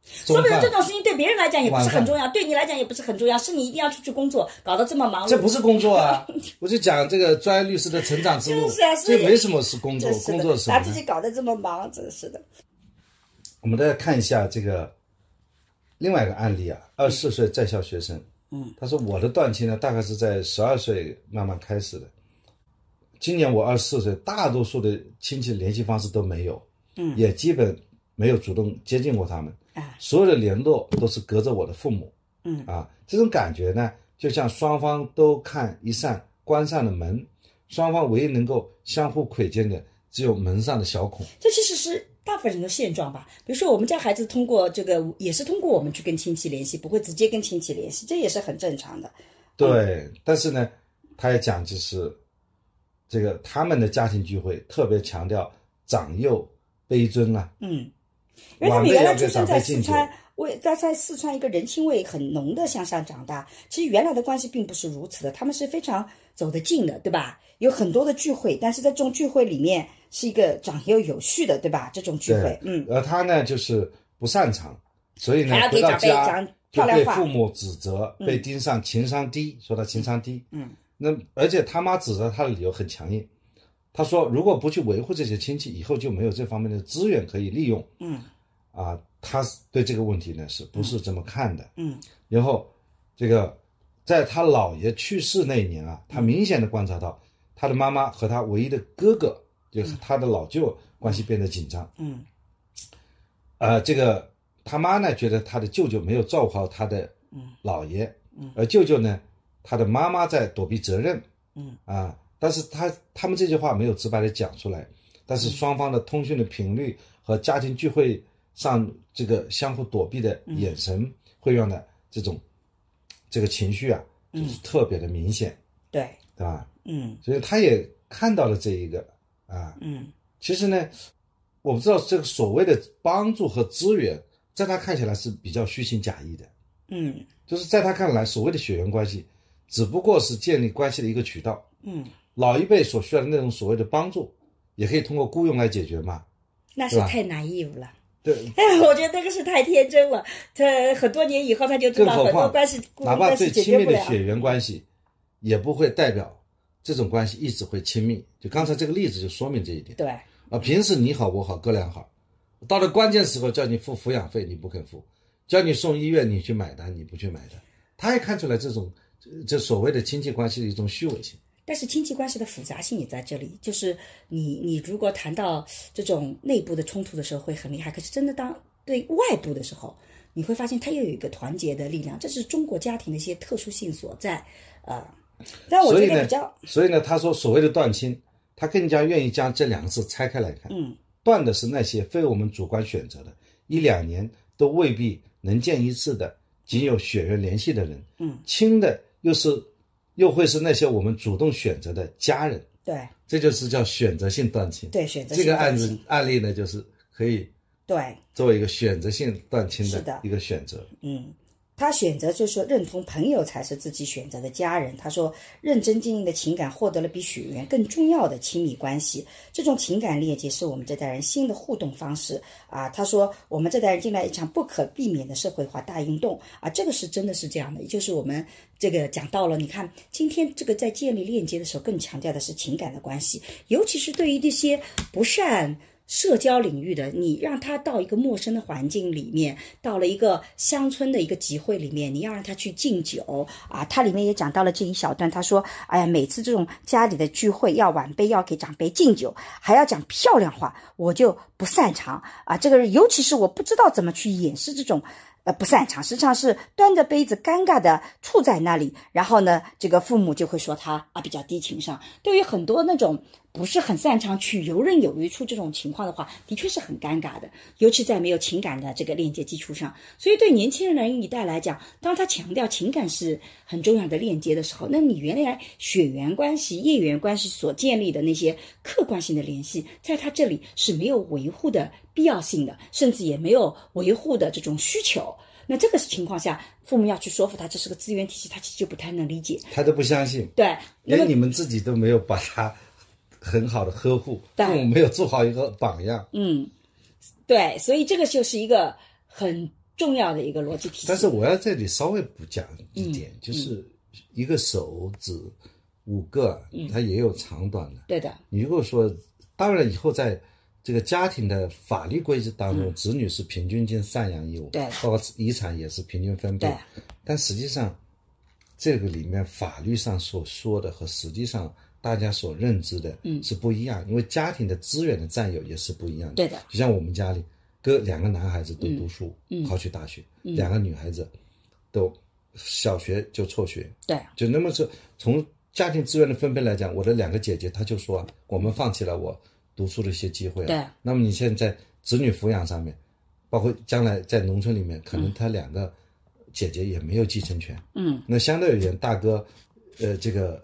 说不定这种事情对别人来讲也不是很重要，对你来讲也不是很重要，是你一定要出去工作，搞得这么忙碌。这不是工作啊，我就讲这个专业律师的成长之路，就是啊所以这没什么是工作，是工作是？把自己搞得这么忙，真是的。我们再看一下这个另外一个案例啊，二十四岁在校学生，嗯，他说我的断亲呢，大概是在十二岁慢慢开始的。今年我二十四岁，大多数的亲戚联系方式都没有，嗯也基本没有主动接近过他们，啊，所有的联络都是隔着我的父母，嗯啊，这种感觉呢，就像双方都看一扇关上的门，双方唯一能够相互窥见的只有门上的小孔。这其实是大部分人的现状吧。比如说，我们家孩子通过这个，也是通过我们去跟亲戚联系，不会直接跟亲戚联系，这也是很正常的。对，但是呢，他也讲就是，这个他们的家庭聚会特别强调长幼卑尊啊，嗯，因为他们原来出生。在四川，为在在四川一个人情味很浓的乡下长大，其实原来的关系并不是如此的，他们是非常走得近的，对吧？有很多的聚会，但是在这种聚会里面是一个长幼有序的，对吧？这种聚会，，嗯，而他呢就是不擅长，所以呢回到家讲就漂亮话被父母指责，被盯上情商低，说他情商低。嗯，那而且他妈指责他的理由很强硬，他说如果不去维护这些亲戚，以后就没有这方面的资源可以利用。嗯啊，他对这个问题呢是不是这么看的？嗯然后，这个在他姥爷去世那一年啊，他明显的观察到他的妈妈和他唯一的哥哥，就是他的老舅关系变得紧张。嗯呃，这个他妈呢觉得他的舅舅没有照顾好他的姥爷，而舅舅呢，他的妈妈在躲避责任。嗯啊，但是他他们这句话没有直白的讲出来，但是双方的通讯的频率和家庭聚会上这个相互躲避的眼神，会让的这种这个情绪啊，就是特别的明显，对，对吧？嗯所以他也看到了这一个啊。嗯其实呢，我不知道这个所谓的帮助和资源，在他看起来是比较虚情假意的，嗯就是在他看来，所谓的血缘关系，只不过是建立关系的一个渠道。嗯，老一辈所需要的那种所谓的帮助，也可以通过雇佣来解决嘛。那是太 naive 了。对，哎，我觉得那个是太天真了。他很多年以后，他就知道很多关系，哪怕最亲。密的血缘关系，也不会代表这种关系一直会亲密。就刚才这个例子就说明这一点对，啊。平时你好我好哥俩好，到了关键时候叫你付抚养费你不肯付，叫你送医院你去买单你不去买单，他也看出来这种这这所谓的亲戚关系的一种虚伪性。但是亲戚关系的复杂性也在这里，就是你你如果谈到这种内部的冲突的时候会很厉害，可是真的当对外部的时候，你会发现它又有一个团结的力量，这是中国家庭的一些特殊性所在。呃，但我觉得比较，所以呢，他说所谓的断亲，他更加愿意将这两个字拆开来看。嗯断的是那些非我们主观选择的，一两年都未必能见一次的，仅有血缘联系的人；嗯，亲的又是，又会是那些我们主动选择的家人。对这就是叫选择性断亲。对选择这个案子案例呢，就是可以对，作为一个选择性断亲的一个选择。嗯，他选择就是说认同朋友才是自己选择的家人。他说，认真经营的情感获得了比血缘更重要的亲密关系。这种情感链接是我们这代人新的互动方式啊。他说，我们这代人进来一场不可避免的社会化大运动啊，这个是真的是这样的。也就是我们这个讲到了，你看今天这个在建立链接的时候，更强调的是情感的关系，尤其是对于这些不善。社交领域的，你让他到一个陌生的环境里面，到了一个乡村的一个集会里面，你要让他去敬酒啊。他里面也讲到了这一小段，他说：“哎呀，每次这种家里的聚会要晚辈要给长辈敬酒，还要讲漂亮话，我就不擅长啊。这个尤其是我不知道怎么去掩饰这种。”呃，不擅长，实际上是端着杯子，尴尬的处在那里。然后呢，这个父母就会说他啊比较低情商。对于很多那种不是很擅长去游刃有余处这种情况的话，的确是很尴尬的，尤其在没有情感的这个链接基础上。所以对年轻人一代来讲，当他强调情感是很重要的链接的时候，那你原来血缘关系、业缘关系所建立的那些客观性的联系，在他这里是没有维护的必要性的，甚至也没有维护的这种需求。那这个情况下，父母要去说服他这是个资源体系，他其实就不太能理解。他都不相信，对，连你们自己都没有把他很好的呵护，对父母没有做好一个榜样。嗯，对，所以这个就是一个很重要的一个逻辑体系。但是我要这里稍微补讲一嗯点，就是一个手指五个，它也有长短的。对的，你如果说，当然以后在这个家庭的法律规则当中，子女是平均尽赡养义务，对包括遗产也是平均分配对。但实际上，这个里面法律上所说的和实际上大家所认知的嗯是不一样，因为家庭的资源的占有也是不一样的。对的，就像我们家里，哥两个男孩子都读书，考取大学，两个女孩子都小学就辍学，对，就那么是从家庭资源的分配来讲，我的两个姐姐她就说、啊，我们放弃了我读书的一些机会、啊。对。那么你现在子女抚养上面，包括将来在农村里面，可能他两个姐姐也没有继承权。嗯。那相对而言，大哥，呃，这个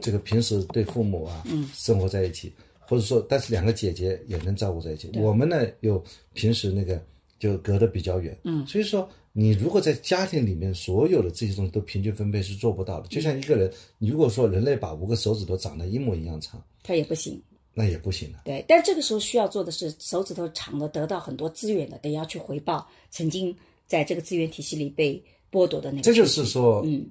这个平时对父母啊，嗯，生活在一起，或者说，但是两个姐姐也能照顾在一起。我们呢，又平时那个就隔得比较远。嗯。所以说。你如果在家庭里面所有的这些东西都平均分配是做不到的，就像一个人，你如果说人类把五个手指头长得一模一样长，他也不行。那也不行了。对，但这个时候需要做的是手指头长的得到很多资源的，得要去回报曾经在这个资源体系里被剥夺的那个。这就是说，嗯，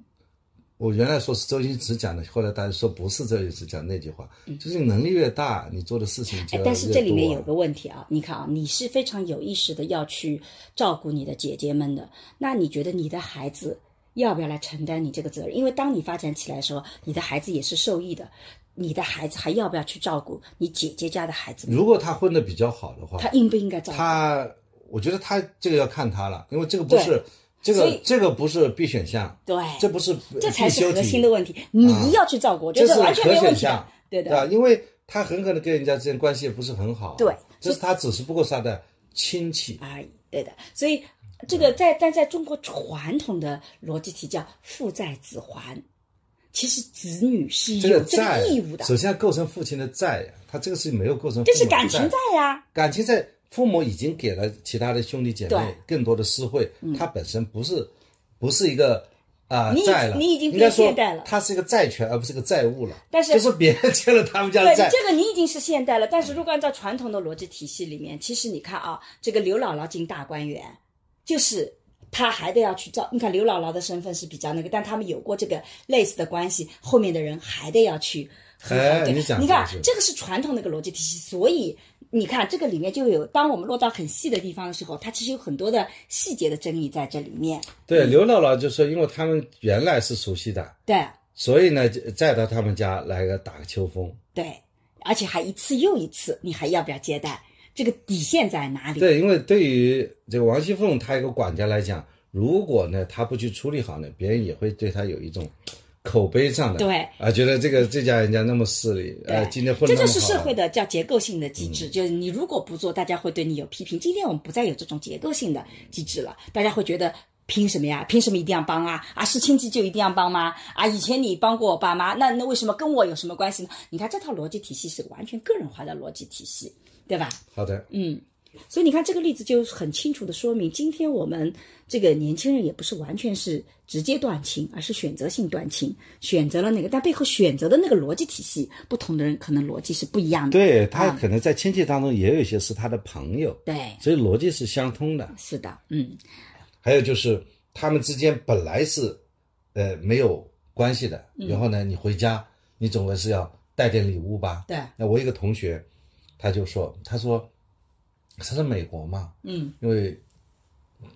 我原来说是周星驰讲的，后来大家说不是周星驰讲那句话，嗯就是你能力越大，你做的事情就要越。但是这里面有个问题啊，你看啊，你是非常有意识的要去照顾你的姐姐们的，那你觉得你的孩子要不要来承担你这个责任？因为当你发展起来的时候，你的孩子也是受益的，你的孩子还要不要去照顾你姐姐家的孩子？如果他混得比较好的话，他应不应该照顾？他，我觉得他这个要看他了，因为这个不是这个这个不是 B 选项，对，这不是这才是核心的问题，你要去照顾，我觉这是完全没有问题对？的，因为他很可能跟人家之间关系也不是很好，对这是他只是不过是他的亲戚，而已，对的。所以这个在但在中国传统的逻辑题叫父债子还，其实子女是这有这个义务的，首先要构成父亲的债呀，他这个是没有构成。这是感情债呀。感情债，父母已经给了其他的兄弟姐妹更多的私惠，他本身不是不是一个啊、你债了，你已经变现代了它是一个债权，而不是个债务了。但是就是别人欠了他们家的债，这个你已经是现代了，但是如果按照传统的逻辑体系里面，其实你看啊，这个刘姥姥进大观园，就是她还得要去照。你看刘姥姥的身份是比较那个，但他们有过这个类似的关系，后面的人还得要去很好对哎你讲你看这个是传统的一个逻辑体系，所以你看这个里面就有，当我们落到很细的地方的时候，它其实有很多的细节的争议在这里面。对刘姥姥就说，因为他们原来是熟悉的，对所以呢，就再到他们家来个打个秋风。对，而且还一次又一次，你还要不要接待？这个底线在哪里？对，因为对于这个王熙凤她一个管家来讲，如果呢她不去处理好呢，别人也会对她有一种口碑上的对啊，觉得这个这家人家那么势利，呃，对今天混这得那么好，就是社会的叫结构性的机制，就是你如果不做，大家会对你有批评。今天我们不再有这种结构性的机制了，大家会觉得。凭什么呀？凭什么一定要帮啊？啊，是亲戚就一定要帮吗？啊，以前你帮过我爸妈，那那为什么跟我有什么关系呢？你看这套逻辑体系是完全个人化的逻辑体系，对吧？好的，嗯，所以你看这个例子就很清楚的说明，今天我们这个年轻人也不是完全是直接断亲，而是选择性断亲，选择了那个，但背后选择的那个逻辑体系，不同的人可能逻辑是不一样的。对他啊可能在亲戚当中也有一些是他的朋友，对，所以逻辑是相通的。是的，嗯，还有就是他们之间本来是呃没有关系的，嗯然后呢，你回家你总归是要带点礼物吧？对，那我一个同学，他就说，他说他在美国嘛，嗯，因为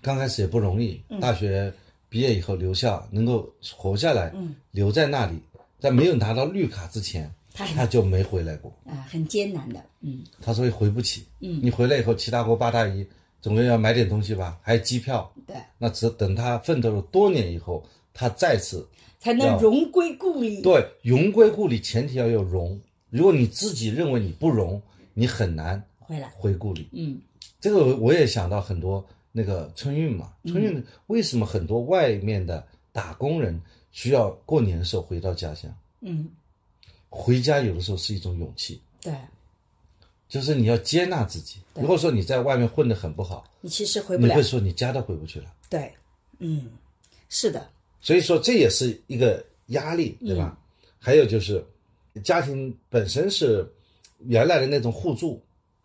刚开始也不容易，大学毕业以后留校能够活下来，嗯，留在那里，在没有拿到绿卡之前，他他就没回来过。啊、很艰难的，嗯，他说回不起，嗯，你回来以后，七大姑八大姨总归要买点东西吧，还有机票，对，那只等他奋斗了多年以后，他再次才能荣归故里。对荣归故里，前提要有荣。如果你自己认为你不荣，你很难回来，回故里。嗯，这个我我也想到很多那个春运嘛，春运为什么很多外面的打工人需要过年的时候回到家乡？嗯，回家有的时候是一种勇气，对。就是你要接纳自己。如果说你在外面混得很不好，你其实回不了。你会，说你家都回不去了。对，嗯，是的，所以说这也是一个压力，对吧？还有就是，家庭本身是原来的那种互助，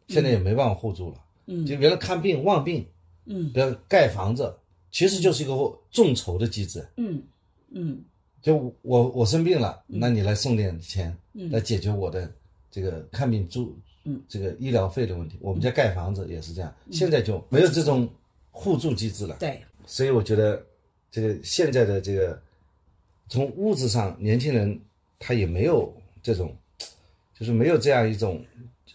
现在也没办法互助了。嗯就原来看病望病，嗯比如盖房子，其实就是一个众筹的机制。嗯嗯就我我生病了，那你来送点钱，嗯来解决我的这个看病住，嗯，这个医疗费的问题。我们家盖房子也是这样，现在就没有这种互助机制了。对，所以我觉得这个现在的这个从物质上，年轻人他也没有这种，就是没有这样一种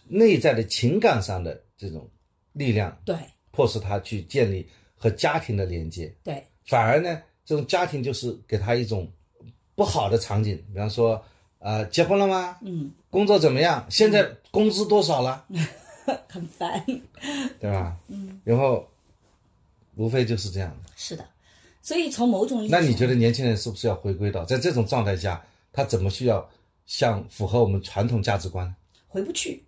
内在的情感上的这种力量，对迫使他去建立和家庭的连接。对，反而呢，这种家庭就是给他一种不好的场景，比方说，呃，结婚了吗？嗯，工作怎么样？现在工资多少了？很烦，对吧？嗯，然后无非就是这样的。是的，所以从某种意义，那你觉得年轻人是不是要回归到在这种状态下，他怎么需要像符合我们传统价值观？回不去，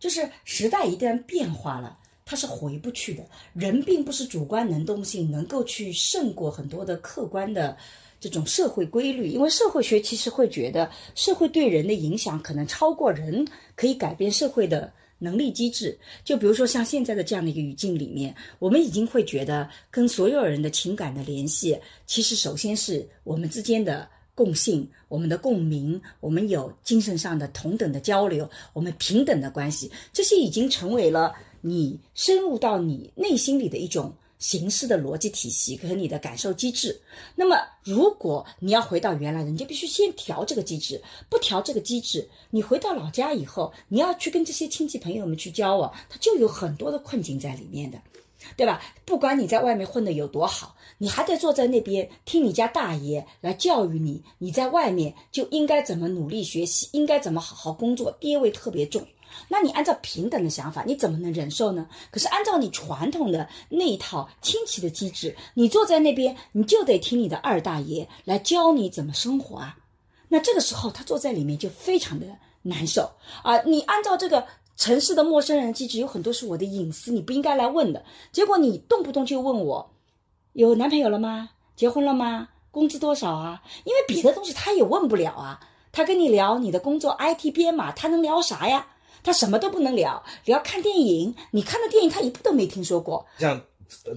就是时代一旦变化了，它是回不去的。人并不是主观能动性能够去胜过很多的客观的这种社会规律，因为社会学其实会觉得社会对人的影响可能超过人可以改变社会的。能力机制，就比如说像现在的这样的一个语境里面，我们已经会觉得跟所有人的情感的联系，其实首先是我们之间的共性、我们的共鸣，我们有精神上的同等的交流，我们平等的关系，这些已经成为了你深入到你内心里的一种形式的逻辑体系和你的感受机制。那么，如果你要回到原来的，你就必须先调这个机制。不调这个机制，你回到老家以后，你要去跟这些亲戚朋友们去交往，它就有很多的困境在里面的。对吧？不管你在外面混得有多好，你还得坐在那边听你家大爷来教育你。你在外面就应该怎么努力学习，应该怎么好好工作，爹味特别重。那你按照平等的想法，你怎么能忍受呢？可是按照你传统的那一套亲戚的机制，你坐在那边，你就得听你的二大爷来教你怎么生活啊。那这个时候他坐在里面就非常的难受啊。你按照这个城市的陌生人机制，有很多是我的隐私，你不应该来问的。结果你动不动就问我，有男朋友了吗？结婚了吗？工资多少啊？因为别的东西他也问不了啊。他跟你聊你的工作 IT 编码，他能聊啥呀？他什么都不能聊，聊看电影。你看的电影他一部都没听说过。像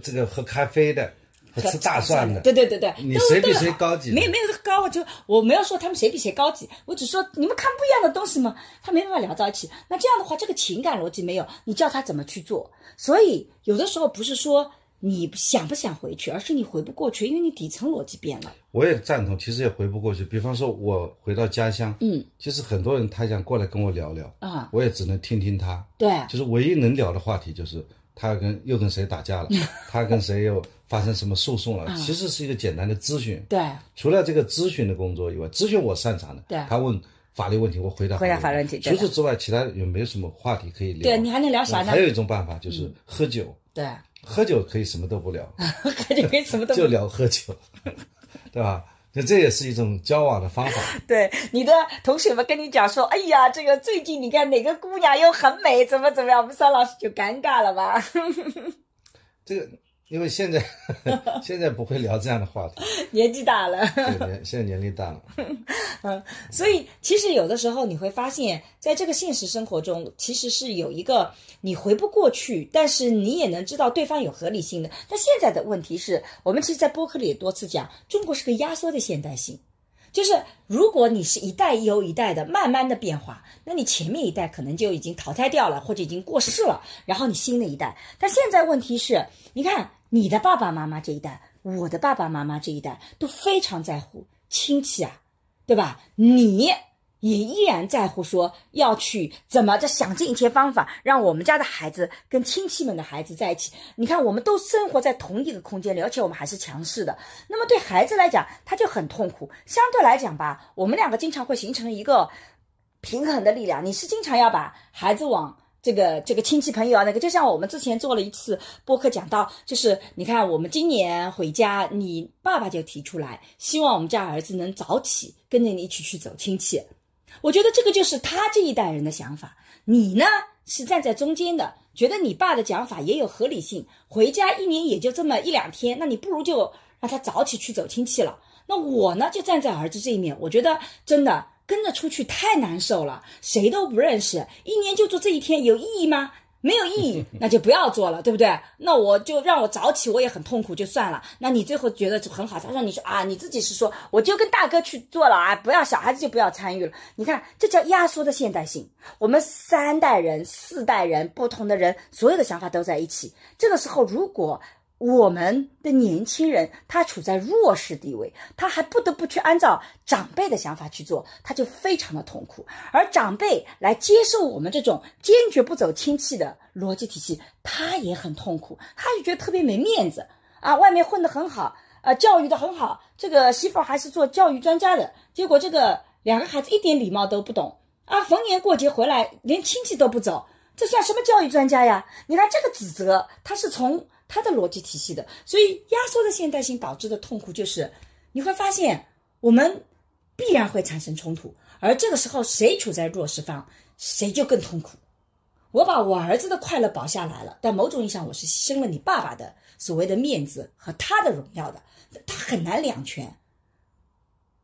这个喝咖啡的，吃大蒜的，对对对对，你谁比谁高级？没有没有高，就我没有说他们谁比谁高级，我只说你们看不一样的东西嘛，他没办法聊到一起。那这样的话，这个情感逻辑没有，你叫他怎么去做？所以有的时候不是说。你想不想回去，而是你回不过去，因为你底层逻辑变了。我也赞同，其实也回不过去。比方说，我回到家乡，嗯，其实很多人他想过来跟我聊聊啊，我也只能听听他。对，就是唯一能聊的话题就是他跟又跟谁打架了，他跟谁又发生什么诉讼了。其实是一个简单的咨询。对，除了这个咨询的工作以外，咨询我擅长的。对，他问法律问题，我回答回答法律问题。除此之外，其他有没有什么话题可以聊？对你还能聊啥呢？还有一种办法就是喝酒。对。喝酒可以什么都不聊，喝酒可以什么都 就聊喝酒，对吧？那这也是一种交往的方法。对，你的同学们跟你讲说：“哎呀，这个最近你看哪个姑娘又很美，怎么怎么样？”我们三老师就尴尬了吧？这个。因为现在 现在不会聊这样的话题，年纪大了，年现在年龄大了，嗯，所以其实有的时候你会发现，在这个现实生活中，其实是有一个你回不过去，但是你也能知道对方有合理性的。但现在的问题是我们其实，在播客里也多次讲，中国是个压缩的现代性。就是如果你是一代又一代的慢慢的变化，那你前面一代可能就已经淘汰掉了，或者已经过世了，然后你新的一代。但现在问题是，你看你的爸爸妈妈这一代，我的爸爸妈妈这一代都非常在乎亲戚啊，对吧？你。也依然在乎说要去怎么着想尽一切方法让我们家的孩子跟亲戚们的孩子在一起。你看，我们都生活在同一个空间里，而且我们还是强势的。那么对孩子来讲，他就很痛苦。相对来讲吧，我们两个经常会形成一个平衡的力量。你是经常要把孩子往这个这个亲戚朋友啊那个，就像我们之前做了一次播客讲到，就是你看我们今年回家，你爸爸就提出来，希望我们家儿子能早起跟着你一起去走亲戚。我觉得这个就是他这一代人的想法，你呢是站在中间的，觉得你爸的讲法也有合理性。回家一年也就这么一两天，那你不如就让他早起去走亲戚了。那我呢就站在儿子这一面，我觉得真的跟着出去太难受了，谁都不认识，一年就做这一天，有意义吗？没有意义，那就不要做了，对不对？那我就让我早起，我也很痛苦，就算了。那你最后觉得很好，他说你说啊，你自己是说，我就跟大哥去做了啊，不要小孩子就不要参与了。你看，这叫压缩的现代性。我们三代人、四代人不同的人，所有的想法都在一起。这个时候，如果我们的年轻人他处在弱势地位，他还不得不去按照长辈的想法去做，他就非常的痛苦。而长辈来接受我们这种坚决不走亲戚的逻辑体系，他也很痛苦，他就觉得特别没面子啊！外面混得很好，呃，教育的很好，这个媳妇还是做教育专家的，结果这个两个孩子一点礼貌都不懂啊！逢年过节回来连亲戚都不走，这算什么教育专家呀？你看这个指责，他是从。他的逻辑体系的，所以压缩的现代性导致的痛苦就是，你会发现我们必然会产生冲突，而这个时候谁处在弱势方，谁就更痛苦。我把我儿子的快乐保下来了，但某种意义上我是牺牲了你爸爸的所谓的面子和他的荣耀的，他很难两全。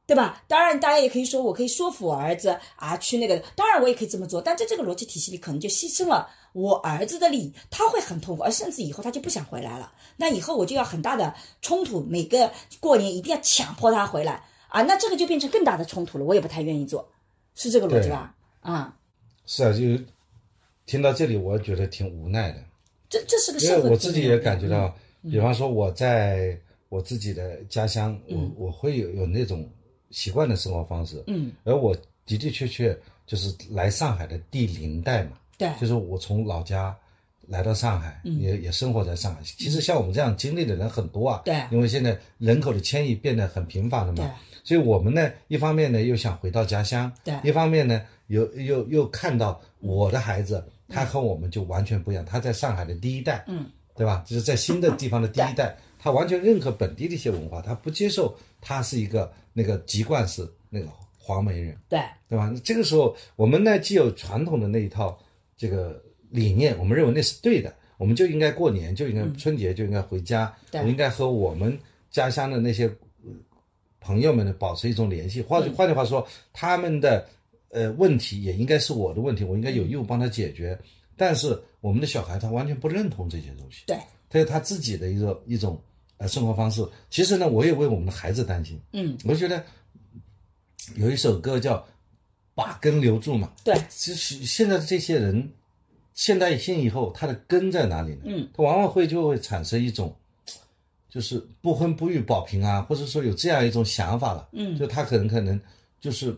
对吧？当然，大家也可以说，我可以说服我儿子啊，去那个。当然，我也可以这么做，但在这个逻辑体系里，可能就牺牲了我儿子的利益，他会很痛苦，而甚至以后他就不想回来了。那以后我就要很大的冲突，每个过年一定要强迫他回来啊，那这个就变成更大的冲突了。我也不太愿意做，是这个逻辑吧？啊，是啊，就听到这里，我觉得挺无奈的。这这是个因为我自己也感觉到，比方说我在我自己的家乡，我我会有有那种。习惯的生活方式，嗯，而我的的确确就是来上海的第零代嘛，对，就是我从老家来到上海，也也生活在上海。其实像我们这样经历的人很多啊，对。因为现在人口的迁移变得很频繁了对。嘛，所以我们呢，一方面呢又想回到家乡，对。一方面呢又又又看到我的孩子，他和我们就完全不一样，他在上海的第一代，嗯，对吧？就是在新的地方的第一代，他完全认可本地的一些文化，他不接受他是一个那个籍贯是那个黄梅人，对。对吧？这个时候，我们呢既有传统的那一套这个理念，我们认为那是对的，我们就应该过年，就应该春节就应该回家，对。我们应该和我们家乡的那些呃朋友们呢保持一种联系。换换句话说，他们的呃问题也应该是我的问题，我应该有义务帮他解决。但是我们的小孩他完全不认同这些东西，对，他有他自己的一个一种呃生活方式。其实呢，我也为我们的孩子担心。嗯，我觉得有一首歌叫《把根留住》嘛。对，其实现在的这些人，现代性以后，他的根在哪里呢？嗯，他往往会就会产生一种，就是不婚不育保平安，或者说有这样一种想法了。嗯就他可能可能就是，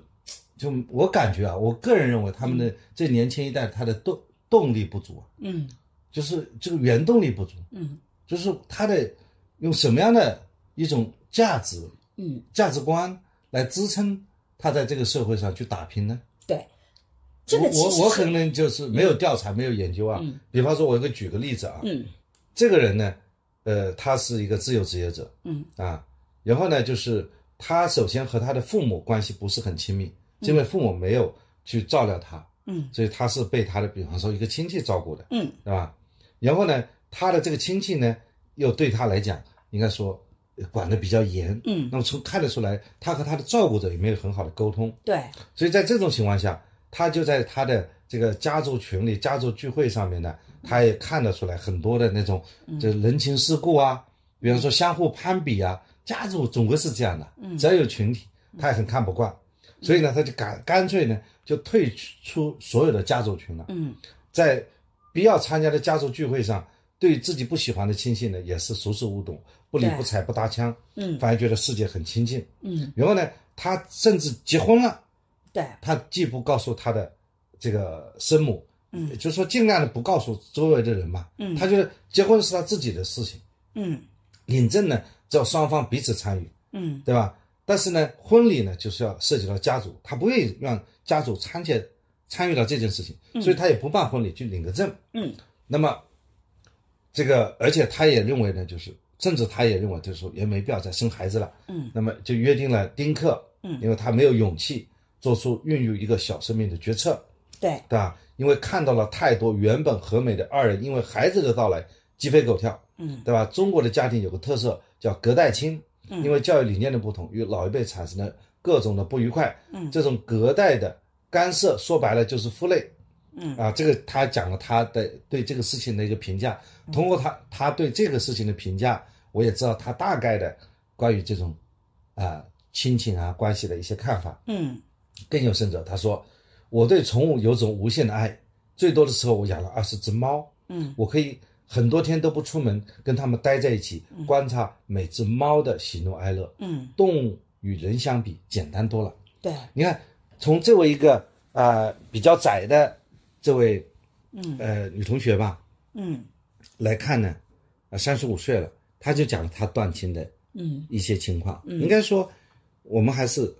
就我感觉啊，我个人认为他们的这年轻一代他的动动力不足啊，嗯就是这个原动力不足，嗯就是他的用什么样的一种价值嗯，价值观来支撑他在这个社会上去打拼呢？对，这个我我可能就是没有调查，没有研究啊。嗯。比方说，我给举个例子啊，嗯。这个人呢，呃，他是一个自由职业者。嗯。啊，然后呢，就是他首先和他的父母关系不是很亲密，因为父母没有去照料他，嗯。所以他是被他的比方说一个亲戚照顾的，嗯。对吧？然后呢，他的这个亲戚呢，又对他来讲，应该说呃管得比较严，嗯，那么从看得出来，他和他的照顾者也没有很好的沟通，对，所以在这种情况下，他就在他的这个家族群里、家族聚会上面呢，他也看得出来很多的那种这人情世故啊，比方说相互攀比啊，家族总归是这样的，嗯。只要有群体，他也很看不惯，所以呢，他就干干脆呢就退出所有的家族群了，嗯。在必要参加的家族聚会上，对自己不喜欢的亲戚呢，也是熟视无睹，不理不睬不搭腔，嗯反而觉得世界很亲近。嗯，然后呢，他甚至结婚了。对，他既不告诉他的这个生母，嗯，就是说尽量的不告诉周围的人嘛，嗯他觉得结婚是他自己的事情，嗯领证呢只要双方彼此参与，嗯对吧？但是呢，婚礼呢就是要涉及到家族，他不愿意让家族参加参与到这件事情，所以他也不办婚礼，去领个证。嗯那么，这个而且他也认为呢，就是甚至他也认为，就是说也没必要再生孩子了。嗯，那么就约定了丁克。嗯因为他没有勇气做出孕育一个小生命的决策。对，对吧？因为看到了太多原本和美的二人因为孩子的到来鸡飞狗跳，嗯对吧？中国的家庭有个特色叫隔代亲，因为教育理念的不同，与老一辈产生了各种的不愉快。嗯这种隔代的干涉，说白了就是负累。嗯啊，这个他讲了他的对这个事情的一个评价，通过他他对这个事情的评价，我也知道他大概的关于这种啊亲情啊关系的一些看法。嗯。更有甚者，他说：“我对宠物有种无限的爱，最多的时候我养了二十只猫，嗯。我可以很多天都不出门，跟它们待在一起，观察每只猫的喜怒哀乐。嗯，动物与人相比简单多了。对，你看，从这位一个啊、呃比较窄的这位嗯。呃女同学吧嗯。来看呢，啊三十五岁了，她就讲了她断亲的嗯一些情况。应该说，我们还是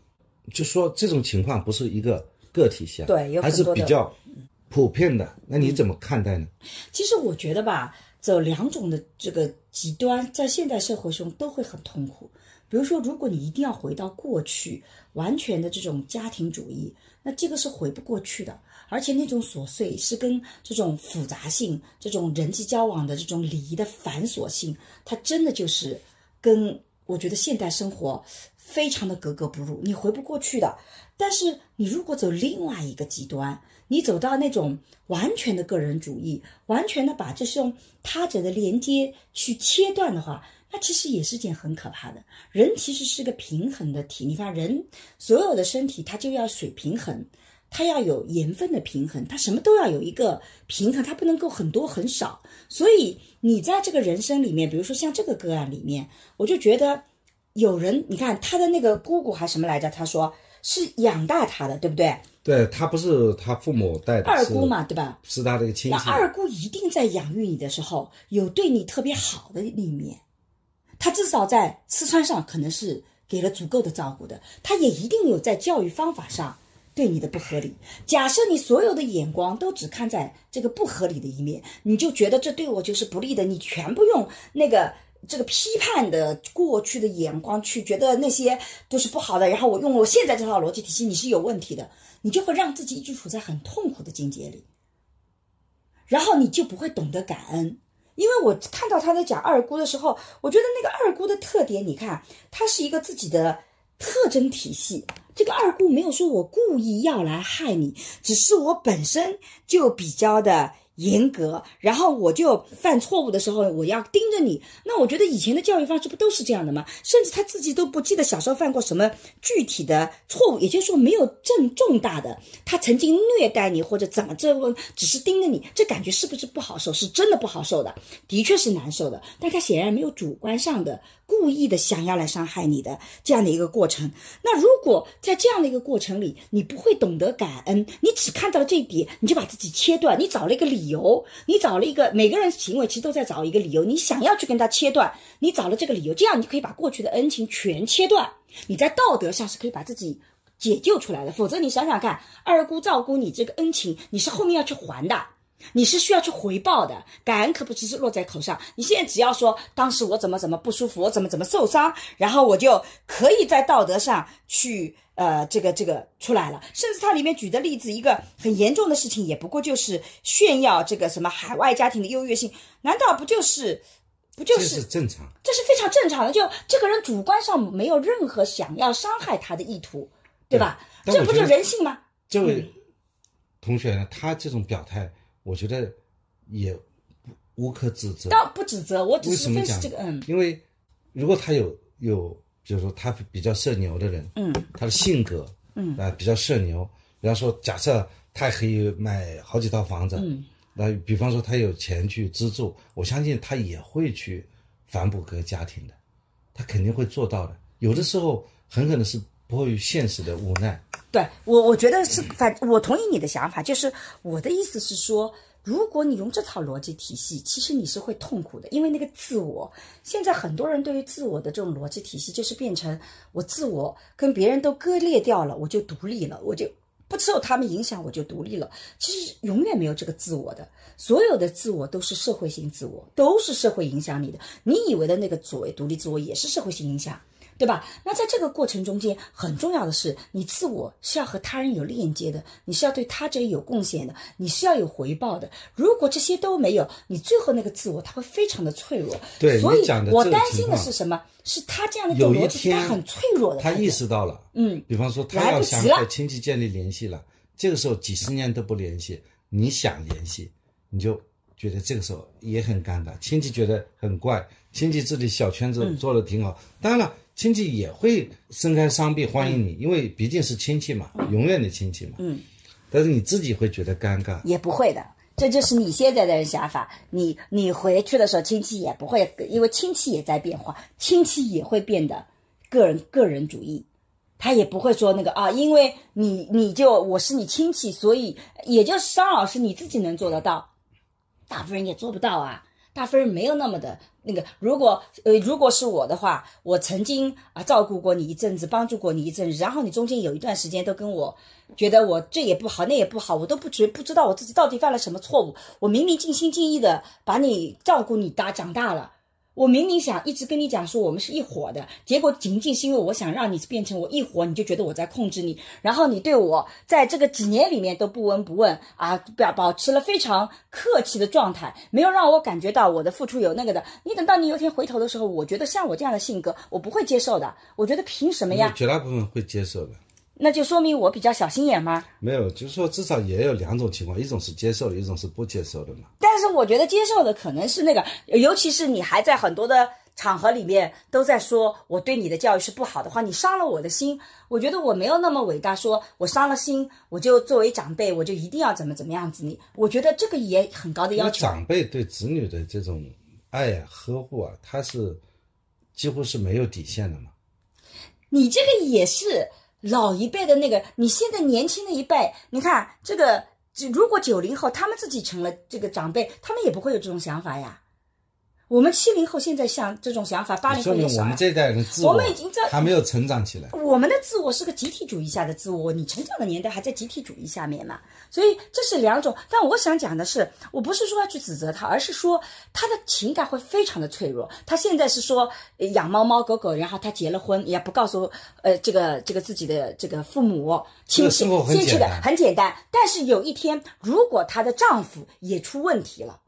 就说这种情况不是一个个体项，对有还是比较普遍的。那你怎么看待呢？其实我觉得吧，走两种的这个极端，在现代社会中都会很痛苦。比如说，如果你一定要回到过去，完全的这种家庭主义，那这个是回不过去的。而且那种琐碎是跟这种复杂性、这种人际交往的这种礼仪的繁琐性，它真的就是跟我觉得现代生活非常的格格不入，你回不过去的。但是你如果走另外一个极端，你走到那种完全的个人主义，完全的把这种他者的连接去切断的话，那其实也是件很可怕的。人其实是个平衡的体，你看人所有的身体它就要水平衡，它要有盐分的平衡，它什么都要有一个平衡，它不能够很多很少。所以你在这个人生里面，比如说像这个个案里面，我就觉得有人，你看他的那个姑姑还什么来着？他说是养大他的，对不对？对他不是他父母带的，二姑嘛，对吧？是他这个亲戚。那二姑一定在养育你的时候有对你特别好的一面，他至少在吃穿上可能是给了足够的照顾的，他也一定有在教育方法上对你的不合理。假设你所有的眼光都只看在这个不合理的一面，你就觉得这对我就是不利的，你全部用那个。这个批判的过去的眼光去觉得那些都是不好的，然后我用我现在这套逻辑体系，你是有问题的，你就会让自己一直处在很痛苦的境界里，然后你就不会懂得感恩。因为我看到他在讲二姑的时候，我觉得那个二姑的特点，你看，她是一个自己的特征体系。这个二姑没有说我故意要来害你，只是我本身就比较的。严格，然后我就犯错误的时候，我要盯着你。那我觉得以前的教育方式不都是这样的吗？甚至他自己都不记得小时候犯过什么具体的错误，也就是说没有正重大的，他曾经虐待你或者怎么这，只是盯着你，这感觉是不是不好受？是真的不好受的，的确是难受的。但他显然没有主观上的故意的想要来伤害你的这样的一个过程。那如果在这样的一个过程里，你不会懂得感恩，你只看到了这一点，你就把自己切断，你找了一个理。由，你找了一个每个人行为其实都在找一个理由，你想要去跟他切断，你找了这个理由，这样你可以把过去的恩情全切断，你在道德上是可以把自己解救出来的。否则你想想看，二姑照顾你这个恩情，你是后面要去还的。你是需要去回报的，感恩可不只是落在口上。你现在只要说当时我怎么怎么不舒服，我怎么怎么受伤，然后我就可以在道德上去呃这个这个出来了。甚至它里面举的例子，一个很严重的事情，也不过就是炫耀这个什么海外家庭的优越性，难道不就是不就是正常？这是非常正常的。就这个人主观上没有任何想要伤害他的意图，对吧？这不就人性吗？这位同学呢，他这种表态。我觉得也无可指责，倒不指责，我只是分析这个。嗯，因为如果他有有，比如说他比较社牛的人，嗯，他的性格，嗯啊比较社牛，比方说假设他可以买好几套房子，嗯，那比方说他有钱去资助，我相信他也会去反哺各个家庭的，他肯定会做到的。有的时候很可能是迫于现实的无奈。对我，我觉得是反，我同意你的想法，就是我的意思是说，如果你用这套逻辑体系，其实你是会痛苦的，因为那个自我，现在很多人对于自我的这种逻辑体系，就是变成我自我跟别人都割裂掉了，我就独立了，我就不受他们影响，我就独立了。其实永远没有这个自我的，所有的自我都是社会性自我，都是社会影响你的。你以为的那个所谓独立自我，也是社会性影响。对吧？那在这个过程中间，很重要的是，你自我是要和他人有链接的，你是要对他者有贡献的，你是要有回报的。如果这些都没有，你最后那个自我他会非常的脆弱。对，所以我担心的是什么？是他这样的一种逻辑，他很脆弱的。他意识到了，嗯，比方说他要想和亲戚建立联系了，这个时候几十年都不联系，你想联系，你就觉得这个时候也很尴尬，亲戚觉得很怪，亲戚自己小圈子做的挺好，当然了。亲戚也会伸开双臂欢迎你，因为毕竟是亲戚嘛，永远的亲戚嘛。嗯，但是你自己会觉得尴尬，也不会的，这就是你现在的想法。你你回去的时候，亲戚也不会，因为亲戚也在变化，亲戚也会变得个人个人主义，他也不会说那个啊，因为你你就我是你亲戚，所以也就是商老师你自己能做得到，大部分人也做不到啊。大分没有那么的那个，如果呃，如果是我的话，我曾经啊照顾过你一阵子，帮助过你一阵子，然后你中间有一段时间都跟我觉得我这也不好，那也不好，我都不觉不知道我自己到底犯了什么错误，我明明尽心尽意的把你照顾你大长大了。我明明想一直跟你讲说我们是一伙的，结果仅仅是因为我想让你变成我一伙，你就觉得我在控制你，然后你对我在这个几年里面都不闻不问啊，表保持了非常客气的状态，没有让我感觉到我的付出有那个的。你等到你有一天回头的时候，我觉得像我这样的性格，我不会接受的。我觉得凭什么呀？绝大部分会接受的。那就说明我比较小心眼吗？没有，就是说至少也有两种情况，一种是接受的，一种是不接受的嘛。但是我觉得接受的可能是那个，尤其是你还在很多的场合里面都在说我对你的教育是不好的话，你伤了我的心。我觉得我没有那么伟大，说我伤了心，我就作为长辈，我就一定要怎么怎么样子。你，我觉得这个也很高的要求。长辈对子女的这种爱呀、呵护啊，他是几乎是没有底线的嘛。你这个也是。老一辈的那个，你现在年轻的一辈，你看这个，如果九零后他们自己成了这个长辈，他们也不会有这种想法呀。我们七零后现在像这种想法，八零后也。我们这一代人自我们已经在还没有成长起来。我们的自我是个集体主义下的自我，你成长的年代还在集体主义下面嘛，所以这是两种。但我想讲的是，我不是说要去指责他，而是说他的情感会非常的脆弱。他现在是说呃养猫猫狗狗，然后他结了婚，也不告诉呃这个这个自己的这个父母亲戚亲戚的很简单。但是有一天，如果她的丈夫也出问题了。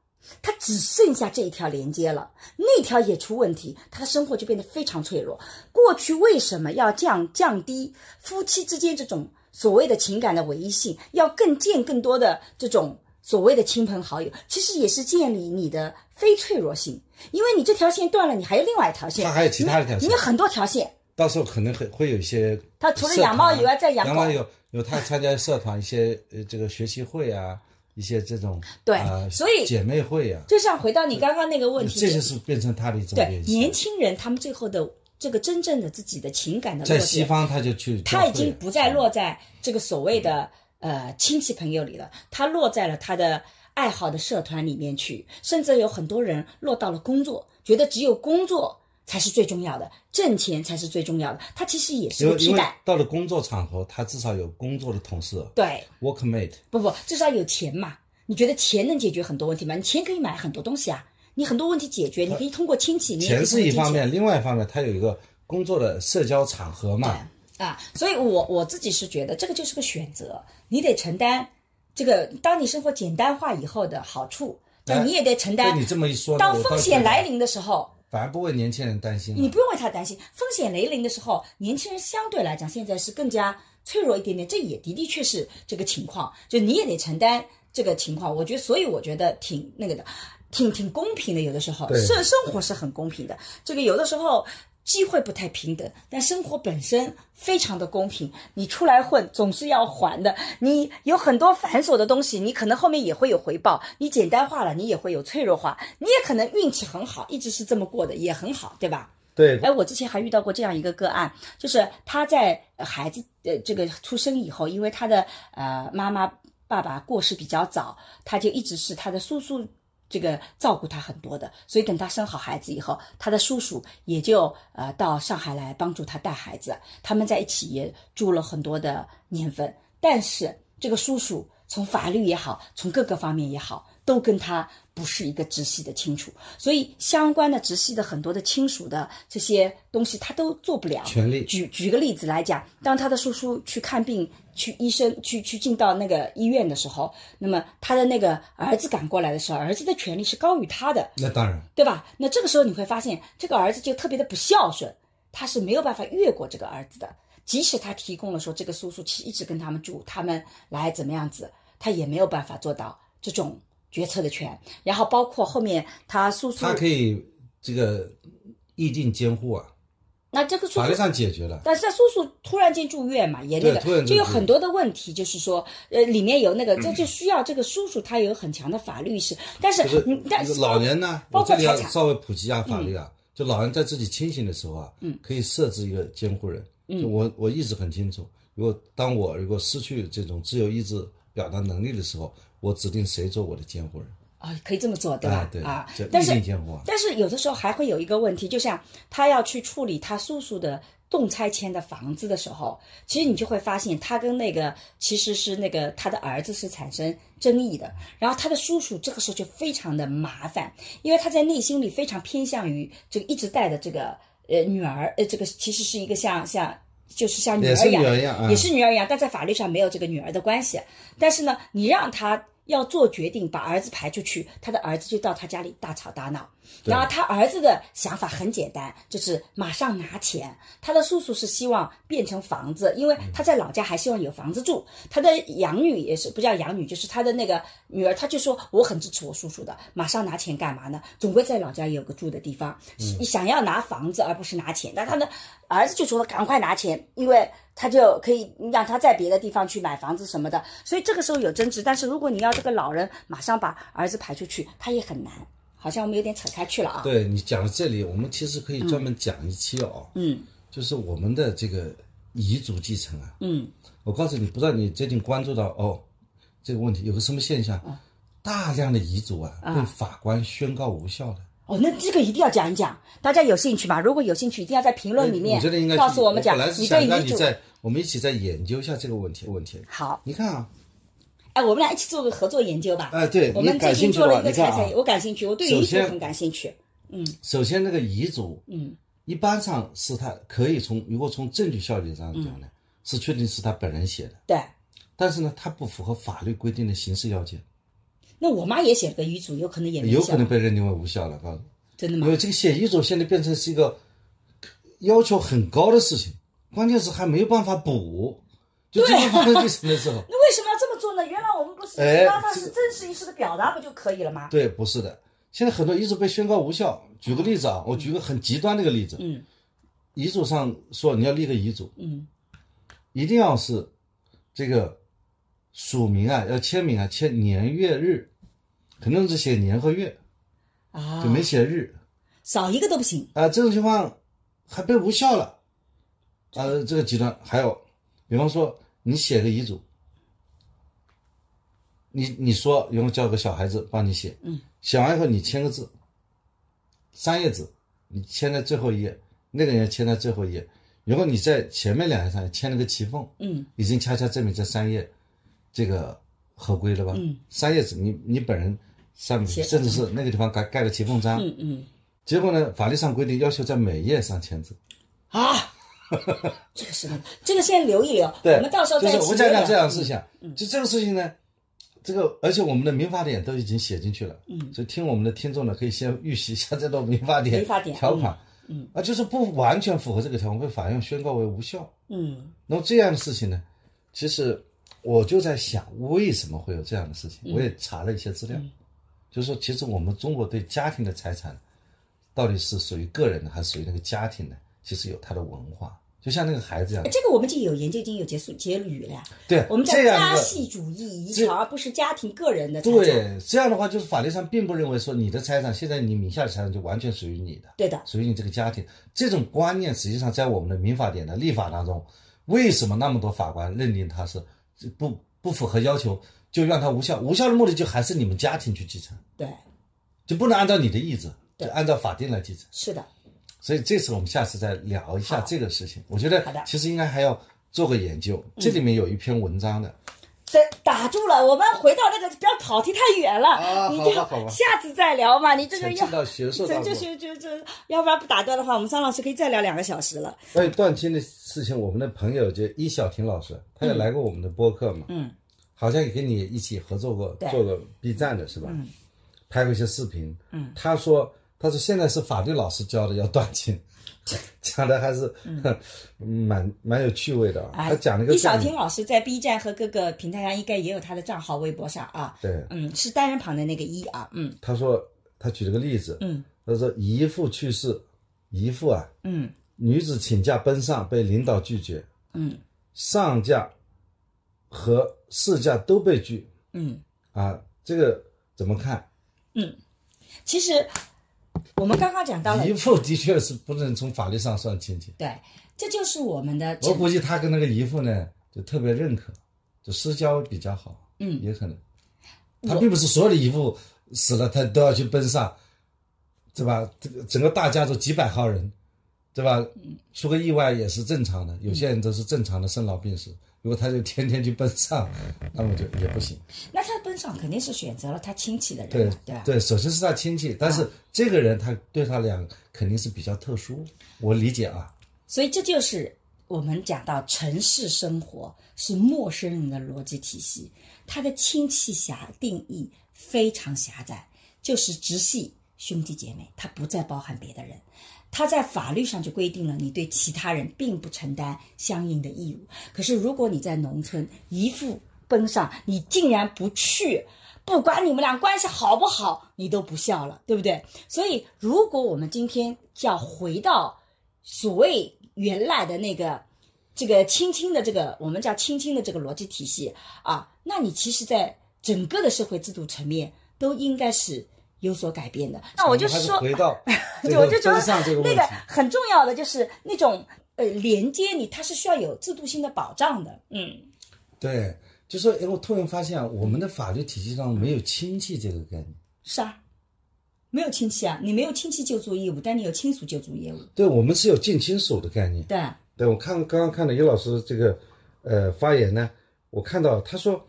她只剩下这一条连接了，那条也出问题，他的生活就变得非常脆弱。过去为什么要降降低夫妻之间这种所谓的情感的唯一性，要更见更多的这种所谓的亲朋好友？其实也是建立你的非脆弱性，因为你这条线断了，你还有另外一条线，他还有其他的条线你你有很多条线。到时候可能会会有一些，他除了养猫以外再养狗养猫有有他参加社团一些呃这个学习会啊，一些这种对呃所以姐妹会啊，就像回到你刚刚那个问题，这就是变成他的一种对。年轻人他们最后的这个真正的自己的情感的在西方他就去他已经不再落在这个所谓的呃亲戚朋友里了，他落在了他的爱好的社团里面去，甚至有很多人落到了工作，觉得只有工作才是最重要的，挣钱才是最重要的。他其实也是个替代，到了工作场合，他至少有工作的同事对，workmate，不不，至少有钱嘛。你觉得钱能解决很多问题吗？你钱可以买很多东西啊，你很多问题解决，你可以通过亲戚，钱是一方面，另外一方面他有一个工作的社交场合嘛，啊，所以我我自己是觉得这个就是个选择，你得承担这个，当你生活简单化以后的好处，但哎你也得承担被你这么一说，当风险来临的时候，反而不为年轻人担心了。你不用为他担心。风险来临的时候，年轻人相对来讲现在是更加脆弱一点点，这也的的确是这个情况，就你也得承担这个情况。我觉得，所以我觉得挺那个的，挺挺公平的。有的时候，对生生活是很公平的。这个有的时候。机会不太平等，但生活本身非常的公平。你出来混总是要还的，你有很多繁琐的东西，你可能后面也会有回报。你简单化了，你也会有脆弱化。你也可能运气很好，一直是这么过的，也很好，对吧？对，哎，我之前还遇到过这样一个个案，就是他在呃孩子呃这个出生以后，因为他的呃妈妈爸爸过世比较早，他就一直是他的叔叔这个照顾他很多的，所以等他生好孩子以后，他的叔叔也就呃到上海来帮助他带孩子，他们在一起也住了很多的年份，但是这个叔叔从法律也好，从各个方面也好，都跟他不是一个直系的亲属，所以相关的直系的很多的亲属的这些东西他都做不了。权利举举个例子来讲，当他的叔叔去看病，去医生去去进到那个医院的时候，那么他的那个儿子赶过来的时候，儿子的权利是高于他的，那当然，对吧？那这个时候你会发现，这个儿子就特别的不孝顺，他是没有办法越过这个儿子的。即使他提供了说这个叔叔其实一直跟他们住，他们来怎么样子，他也没有办法做到这种决策的权。然后包括后面他叔叔，他可以这个议定监护啊，那这个。法律上解决了。但是他叔叔突然间住院嘛，也那对突然个就有很多的问题，就是说，呃，里面有那个，这就需要这个叔叔他有很强的法律意识，但是你但是老人呢，包括财产稍微普及一下法律啊。就老人在自己清醒的时候啊，嗯，可以设置一个监护人。嗯，我我一直很清楚，如果当我如果失去这种自由意志表达能力的时候，我指定谁做我的监护人。啊，可以这么做，对吧啊，但是监护啊但是有的时候还会有一个问题，就像他要去处理他叔叔的动拆迁的房子的时候，其实你就会发现他跟那个其实是那个他的儿子是产生争议的，然后他的叔叔这个时候就非常的麻烦，因为他在内心里非常偏向于这个一直带的这个呃女儿，呃这个其实是一个像像。就是像女儿一样，也是女儿一样，但在法律上没有这个女儿的关系。但是呢，你让他要做决定，把儿子排出去，他的儿子就到他家里大吵大闹。然后他儿子的想法很简单，就是马上拿钱。他的叔叔是希望变成房子，因为他在老家还希望有房子住。他的养女也是不叫养女，就是他的那个女儿，他就说我很支持我叔叔的，马上拿钱干嘛呢？总归在老家有个住的地方，想要拿房子而不是拿钱。但他的儿子就说赶快拿钱，因为他就可以让他在别的地方去买房子什么的。所以这个时候有争执，但是如果你要这个老人马上把儿子排出去，他也很难。好像我们有点扯开去了啊。对你讲到这里，我们其实可以专门讲一期哦，嗯，就是我们的这个遗嘱继承啊，嗯，我告诉你，不知道你最近关注到哦这个问题，有个什么现象？大量的遗嘱啊被法官宣告无效的。哦，那这个一定要讲一讲，大家有兴趣吗？如果有兴趣，一定要在评论里面告诉我们讲本来是你想对遗嘱。让你在我们一起再研究一下这个问题问题。好，你看啊，哎，我们俩一起做个合作研究吧。哎对我们最近做了一个的话你看啊财产，我感兴趣，我对遗嘱很感兴趣。嗯首先那个遗嘱，嗯，一般上是他可以从如果从证据效力上讲呢，是确定是他本人写的，对，但是呢，他不符合法律规定的形式要件，那我妈也写了个遗嘱，有可能也没有可能被认定为无效了。告诉。真的吗？因为这个写遗嘱现在变成是一个要求很高的事情，关键是还没有办法补。就这个法律继承的时候，那为什么要这么做呢？原来我们不是哎让它是真实意思的表达不就可以了吗？对，不是的。现在很多遗嘱被宣告无效。举个例子啊，我举个很极端的一个例子，嗯遗嘱上说你要立个遗嘱，嗯一定要是这个署名啊，要签名啊，签年月日，很多人只写年和月，啊就，没写日少一个都不行。啊、这种情况还被无效了。呃、这个极端还有，比方说你写个遗嘱，你你说然后叫个小孩子帮你写，嗯，写完以后你签个字，三页纸，你签在最后一页，那个人签在最后一页，如果你在前面两页上签了个齐缝，嗯已经恰恰证明这三页这个合规了吧？嗯，三页纸你你本人上面写甚至是那个地方盖盖了骑缝章，嗯嗯。结果呢，法律上规定要求在每页上签字。啊，这个是，这个先留一留，对，我们到时候再就是一起聊聊我讲讲这样的事情啊，就这个事情呢，这个而且我们的民法典都已经写进去了，嗯，所以听我们的听众呢，可以先预习一下这道民法典民法典条款，嗯啊，就是不完全符合这个条款，被法院宣告为无效。嗯。那么这样的事情呢，其实我就在想，为什么会有这样的事情？嗯。我也查了一些资料，就是说，其实我们中国对家庭的财产，到底是属于个人的，还是属于那个家庭的？其实有它的文化，就像那个孩子一样。这个我们就有研究，已经有结束结语了呀。对，我们叫家系主义遗这传，而不是家庭个人的财产。对，这样的话就是法律上并不认为说你的财产现在你名下的财产就完全属于你的，对的，属于你这个家庭。这种观念实际上在我们的民法典的立法当中，为什么那么多法官认定它是不不符合要求，就让它无效？无效的目的就还是你们家庭去继承，对，就不能按照你的意志，就按照法定来继承。是的，所以这次我们下次再聊一下这个事情。我觉得其实应该还要做个研究，这里面有一篇文章的。对，打住了，我们回到那个，不要跑题太远了。啊你就好吧好吧下次再聊嘛。你这个要进到学术这这当中。学这这，要不然不打断的话，我们桑老师可以再聊两个小时了。关于断亲的事情，我们的朋友就伊小婷老师，他也来过我们的播客嘛，嗯，好像也跟你一起合作过，做过 B 站的是吧？嗯，拍过一些视频。嗯，他说，他说现在是法律老师教的要断亲，讲的还是、蛮蛮有趣味的。啊。哎他讲了一个李小婷老师在 B 站和各个平台上应该也有他的账号，微博上啊，对，嗯，是单人旁的那个一啊，嗯。他说他举了个例子，嗯。他说姨父去世，姨父啊，嗯。女子请假奔丧被领导拒绝，嗯。上假和事假都被拒嗯，啊，这个怎么看？嗯其实我们刚刚讲到了姨，父的确是不能从法律上算亲戚，对，这就是我们的我估计他跟那个姨父呢就特别认可，就私交比较好，嗯也可能，他并不是所有的姨父死了他都要去奔丧，对吧？这个整个大家族几百号人，对吧？出个意外也是正常的，有些人都是正常的生老病死。如果他就天天去奔丧，那么就也不行。那他奔丧肯定是选择了他亲戚的人嘛，对吧？对，首先是他亲戚，但是这个人他对他俩肯定是比较特殊，我理解啊。所以这就是我们讲到城市生活是陌生人的逻辑体系，他的亲戚狭定义非常狭窄，就是直系兄弟姐妹，他不再包含别的人。他在法律上就规定了，你对其他人并不承担相应的义务。可是如果你在农村一父奔丧，你竟然不去，不管你们俩关系好不好，你都不孝了，对不对？所以，如果我们今天要回到所谓原来的那个这个亲亲的这个我们叫亲亲的这个逻辑体系啊，那你其实，在整个的社会制度层面都应该是有所改变的。那我就是说，回到 对，我就觉得那个，很重要的就是那种呃连接你，它是需要有制度性的保障的。嗯，对，就说哎，我突然发现啊我们的法律体系上没有亲戚这个概念。是啊，没有亲戚啊，你没有亲戚救助义务，但你有亲属救助义务。对，我们是有近亲属的概念。对，对，我看刚刚看了尤老师这个呃发言呢，我看到他说，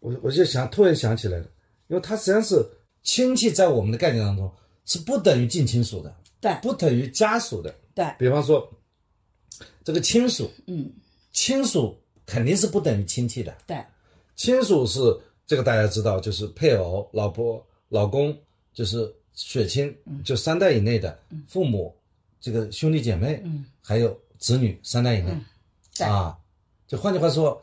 我我就想突然想起来了，因为他实际上是亲戚在我们的概念当中是不等于近亲属的，对。不等于家属的。对，比方说这个亲属，嗯，亲属肯定是不等于亲戚的，对，亲属是这个大家知道，就是配偶、老婆、老公，就是血亲，就三代以内的父母，这个兄弟姐妹，嗯，还有子女三代以内，对。啊，就换句话说，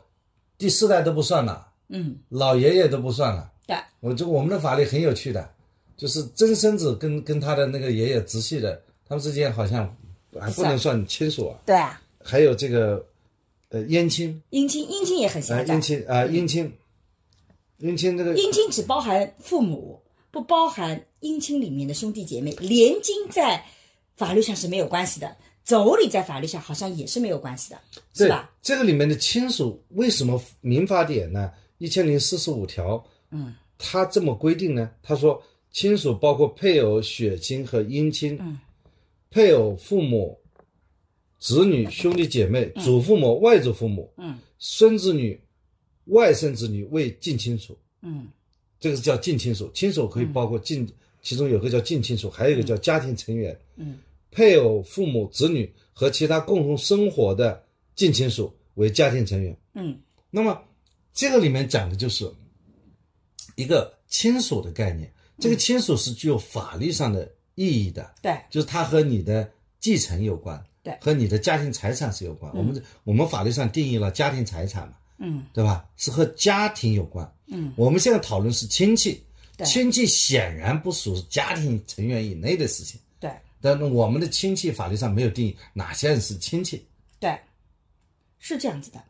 第四代都不算了，嗯，老爷爷都不算了。对，我这我们的法律很有趣的，就是曾孙子跟跟他的那个爷爷直系的，他们之间好像还不能算亲属啊。对啊，还有这个，呃，姻亲，姻亲姻亲也很啊，狭窄姻，亲啊，姻亲，姻亲这个姻亲只包含父母，不包含姻亲里面的兄弟姐妹。连经在法律上是没有关系的，妯娌在法律上好像也是没有关系的，是吧？这个里面的亲属，为什么民法典呢？一千零四十五条，嗯，他这么规定呢？他说，亲属包括配偶、血亲和姻亲，嗯，配偶、父母、子女、兄弟姐妹、祖父母、外祖父母、嗯孙子女、外甥子女为近亲属，嗯这个是叫近亲属。亲属可以包括近，其中有个叫近亲属，还有一个叫家庭成员。嗯配偶、父母、子女和其他共同生活的近亲属为家庭成员。嗯那么这个里面讲的就是一个亲属的概念。这个亲属是具有法律上的意义的，对就是它和你的继承有关，对和你的家庭财产是有关。我们我们法律上定义了家庭财产嘛，嗯对吧？是和家庭有关。嗯，我们现在讨论是亲戚，对亲戚显然不属于家庭成员以内的事情。对但是我们的亲戚法律上没有定义哪些人是亲戚，对，是这样子的。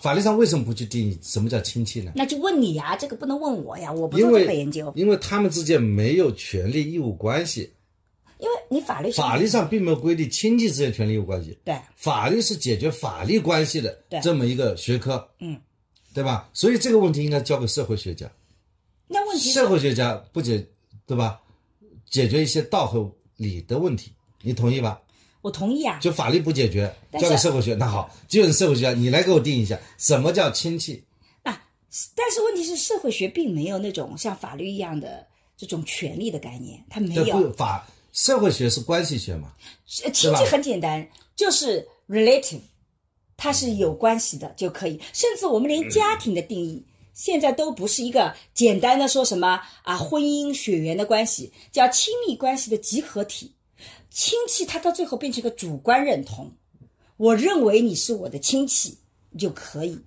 法律上为什么不去定义什么叫亲戚呢？那就问你呀，这个不能问我呀，我不因做这个研究，因为他们之间没有权利义务关系，因为你法律上法律上并没有规定亲戚之间权利义务关系。对法律是解决法律关系的对这么一个学科，嗯，对吧？所以这个问题应该交给社会学家，那问题社会学家不解，对吧？解决一些道和理的问题，你同意吧？我同意啊，就法律不解决，交给社会学。那好，既然是社会学家，你来给我定义一下什么叫亲戚？啊，但是问题是社会学并没有那种像法律一样的这种权利的概念，它没有。法社会学是关系学嘛？呃亲戚很简单，就是 relative，它是有关系的就可以。甚至我们连家庭的定义，现在都不是一个简单的说什么啊婚姻血缘的关系，叫亲密关系的集合体。亲戚他到最后变成一个主观认同，我认为你是我的亲戚就可以。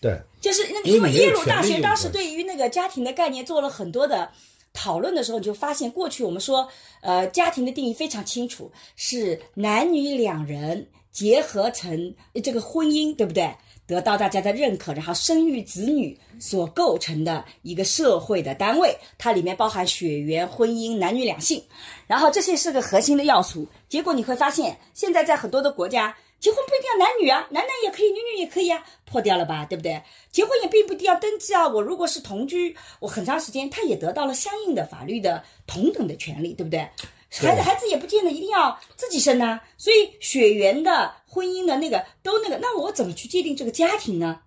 对，就是那因为耶鲁大学当时对于那个家庭的概念做了很多的讨论的时候，你就发现过去我们说，呃，家庭的定义非常清楚，是男女两人结合成这个婚姻，对不对？得到大家的认可，然后生育子女所构成的一个社会的单位，它里面包含血缘、婚姻、男女两性，然后这些是个核心的要素。结果你会发现，现在在很多的国家，结婚不一定要男女啊，男男也可以，女女也可以啊，破掉了吧，对不对？结婚也并不一定要登记啊。我如果是同居，我很长时间，他也得到了相应的法律的同等的权利，对不对？孩子孩子也不见得一定要自己生呐、所以血缘的、婚姻的那个都那个，那我怎么去界定这个家庭呢？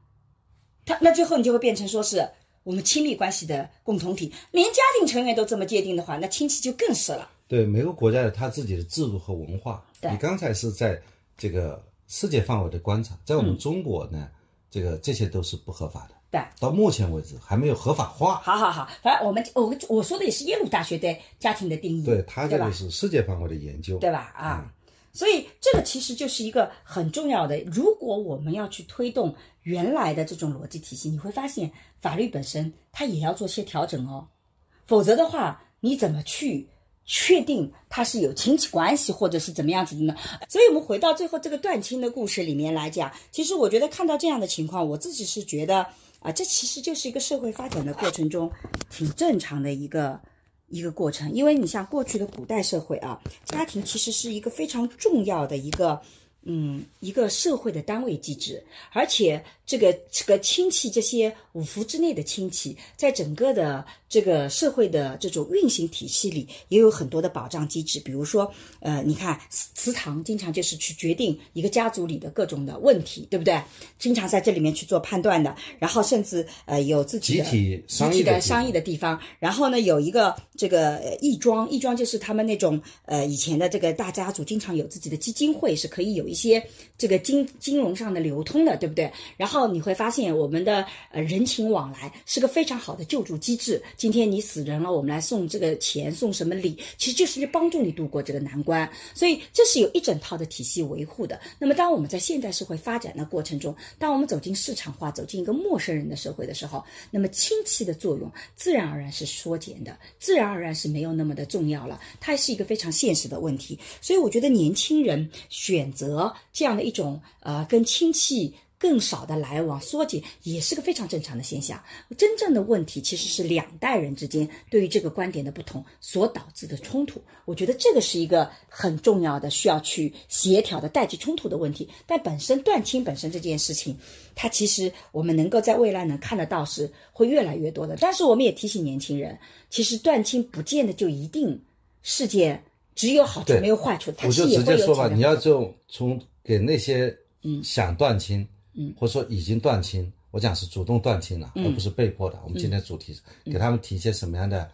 他那最后你就会变成说是我们亲密关系的共同体，连家庭成员都这么界定的话，那亲戚就更是了。对，每个国家有他自己的制度和文化。对你刚才是在这个世界范围的观察，在我嗯们中国呢，这个这些都是不合法的。对，到目前为止还没有合法化。好好好，反正我们我我说的也是耶鲁大学对家庭的定义，对，它这个是世界范围的研究。对吧？啊，所以这个其实就是一个很重要的。如果我们要去推动原来的这种逻辑体系，你会发现法律本身它也要做些调整哦，否则的话，你怎么去？确定它是有亲戚关系，或者是怎么样子的呢？所以，我们回到最后这个断亲的故事里面来讲，其实我觉得看到这样的情况，我自己是觉得啊，这其实就是一个社会发展的过程中挺正常的一个一个过程，因为你像过去的古代社会啊，家庭其实是一个非常重要的一个。嗯，一个社会的单位机制，而且这个这个亲戚这些五福之内的亲戚，在整个的这个社会的这种运行体系里，也有很多的保障机制。比如说，呃，你看祠堂经常就是去决定一个家族里的各种的问题，对不对？经常在这里面去做判断的。然后甚至呃有自己的集体商议集体的商议的地方。然后呢，有一个这个呃义庄，义庄就是他们那种呃以前的这个大家族，经常有自己的基金会，是可以有一些这个金金融上的流通的，对不对？然后你会发现，我们的呃人情往来是个非常好的救助机制。今天你死人了，我们来送这个钱，送什么礼，其实就是帮助你度过这个难关。所以这是有一整套的体系维护的。那么，当我们在现代社会发展的过程中，当我们走进市场化，走进一个陌生人的社会的时候，那么亲戚的作用自然而然是缩减的，自然而然是没有那么的重要了。它是一个非常现实的问题。所以，我觉得年轻人选择这样的一种呃跟亲戚。更少的来往缩减也是个非常正常的现象。真正的问题其实是两代人之间对于这个观点的不同所导致的冲突。我觉得这个是一个很重要的需要去协调的代际冲突的问题。但本身断亲本身这件事情，它其实我们能够在未来能看得到是会越来越多的。但是我们也提醒年轻人，其实断亲不见得就一定世界只有好处没有坏处，它我就直接说吧，你要就从给那些嗯想断亲，嗯，或者说已经断亲，我讲是主动断亲了，嗯而不是被迫的。我们今天主题是给他们提一些什么样的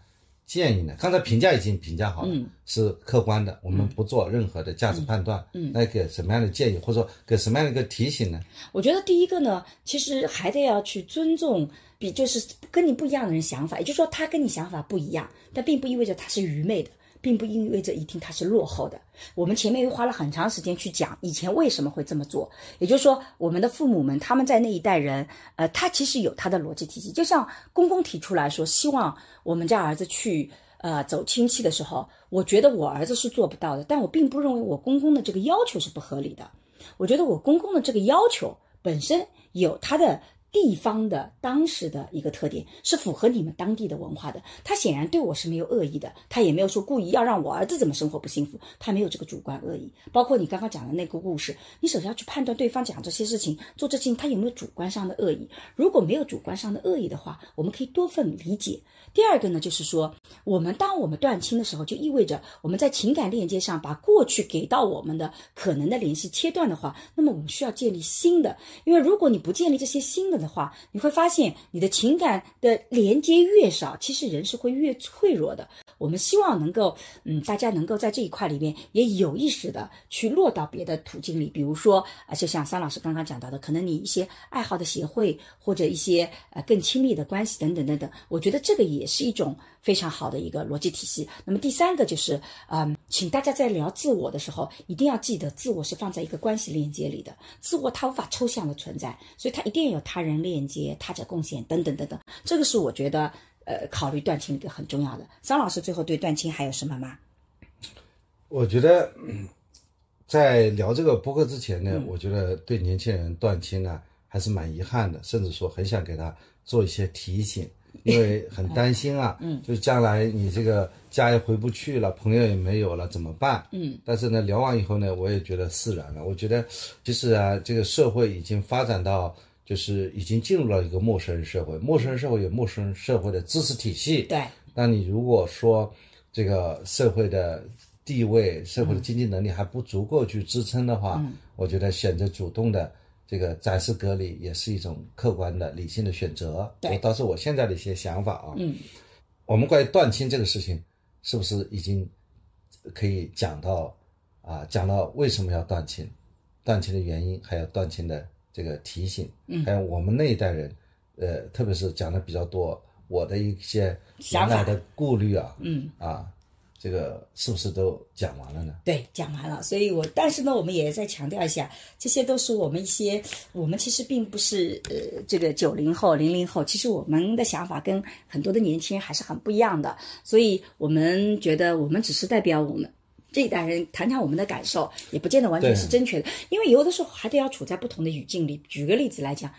建议呢？刚才评价已经评价好了，嗯是客观的，我们不做任何的价值判断。嗯，那给什么样的建议，或者说给什么样的一个提醒呢？我觉得第一个呢，其实还得要去尊重比就是跟你不一样的人想法，也就是说他跟你想法不一样，但并不意味着他是愚昧的。并不意味着一定他是落后的。我们前面又花了很长时间去讲以前为什么会这么做，也就是说，我们的父母们他们在那一代人，呃，他其实有他的逻辑体系。就像公公提出来说，希望我们家儿子去呃走亲戚的时候，我觉得我儿子是做不到的，但我并不认为我公公的这个要求是不合理的。我觉得我公公的这个要求本身有他的地方的当时的一个特点，是符合你们当地的文化的。他显然对我是没有恶意的，他也没有说故意要让我儿子怎么生活不幸福，他没有这个主观恶意。包括你刚刚讲的那个故事，你首先要去判断对方讲这些事情、做这事情，他有没有主观上的恶意。如果没有主观上的恶意的话，我们可以多份理解。第二个呢，就是说，我们当我们断亲的时候，就意味着我们在情感链接上把过去给到我们的可能的联系切断的话，那么我们需要建立新的。因为如果你不建立这些新的的话，你会发现你的情感的连接越少，其实人是会越脆弱的。我们希望能够，嗯，大家能够在这一块里面也有意识的去落到别的途径里，比如说，啊，就像桑老师刚刚讲到的，可能你一些爱好的协会或者一些呃更亲密的关系等等等等，我觉得这个也是一种非常好的一个逻辑体系。那么第三个就是，嗯，请大家在聊自我的时候，一定要记得自我是放在一个关系链接里的，自我它无法抽象的存在，所以它一定有他人链接、他者贡献等等等等，这个是我觉得。呃，考虑断亲一个很重要的。张老师最后对断亲还有什么吗？我觉得，嗯在聊这个博客之前嗯呢，我觉得对年轻人断亲呢还是蛮遗憾的，甚至说很想给他做一些提醒，因为很担心啊，嗯，就是将来你这个家也回不去了，朋友也没有了，怎么办？嗯，但是呢，聊完以后呢，我也觉得释然了。我觉得，其实啊，这个社会已经发展到。就是已经进入了一个陌生人社会，陌生人社会有陌生人社会的知识体系。对，那你如果说这个社会的地位、社会的经济能力还不足够去支撑的话，嗯我觉得选择主动的这个暂时隔离也是一种客观的、理性的选择。对我倒是我现在的一些想法啊。嗯，我们关于断亲这个事情，是不是已经可以讲到啊？讲到为什么要断亲，断亲的原因，还有断亲的这个提醒，嗯，还有我们那一代人，呃，特别是讲的比较多，我的一些想法原来的顾虑啊，嗯啊，这个是不是都讲完了呢？对，讲完了。所以我，但是呢，我们也再强调一下，这些都是我们一些，我们其实并不是呃这个九零后、零零后，其实我们的想法跟很多的年轻人还是很不一样的。所以我们觉得，我们只是代表我们。这一代人谈谈我们的感受，也不见得完全是正确的，因为有的时候还得要处在不同的语境里。举个例子来讲，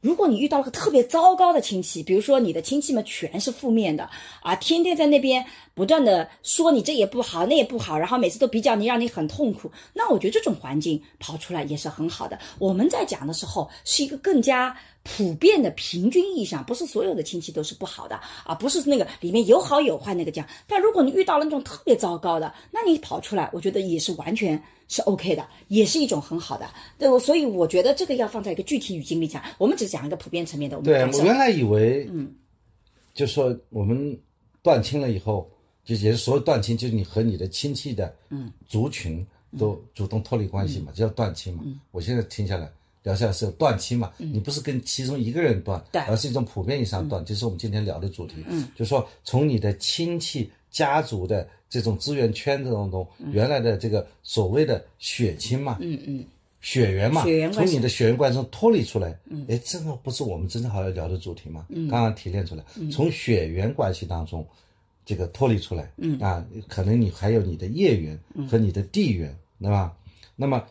如果你遇到了个特别糟糕的亲戚，比如说你的亲戚们全是负面的啊，天天在那边不断的说你这也不好，那也不好，然后每次都比较你，让你很痛苦。那我觉得这种环境跑出来也是很好的。我们在讲的时候是一个更加普遍的平均意义上，不是所有的亲戚都是不好的啊，不是那个里面有好有坏那个讲。但如果你遇到了那种特别糟糕的，那你跑出来，我觉得也是完全。是 OK 的，也是一种很好的，对，所以我觉得这个要放在一个具体语境里讲，我们只讲一个普遍层面的。对，我原来以为，嗯，就说我们断亲了以后，就也是所有断亲，就是你和你的亲戚的，嗯，族群都主动脱离关系嘛，这叫断亲嘛。我现在听下来聊下来是断亲嘛，你不是跟其中一个人断，而是一种普遍意义上断，就是我们今天聊的主题，嗯，就说从你的亲戚。家族的这种资源圈子当中，原来的这个所谓的血亲嘛，嗯嗯，血缘嘛，从你的血缘关系中脱离出来，嗯，哎，这个不是我们真正好要聊的主题吗？嗯，刚刚提炼出来，从血缘关系当中这个脱离出来，嗯啊，可能你还有你的业缘和你的地缘，对吧？那么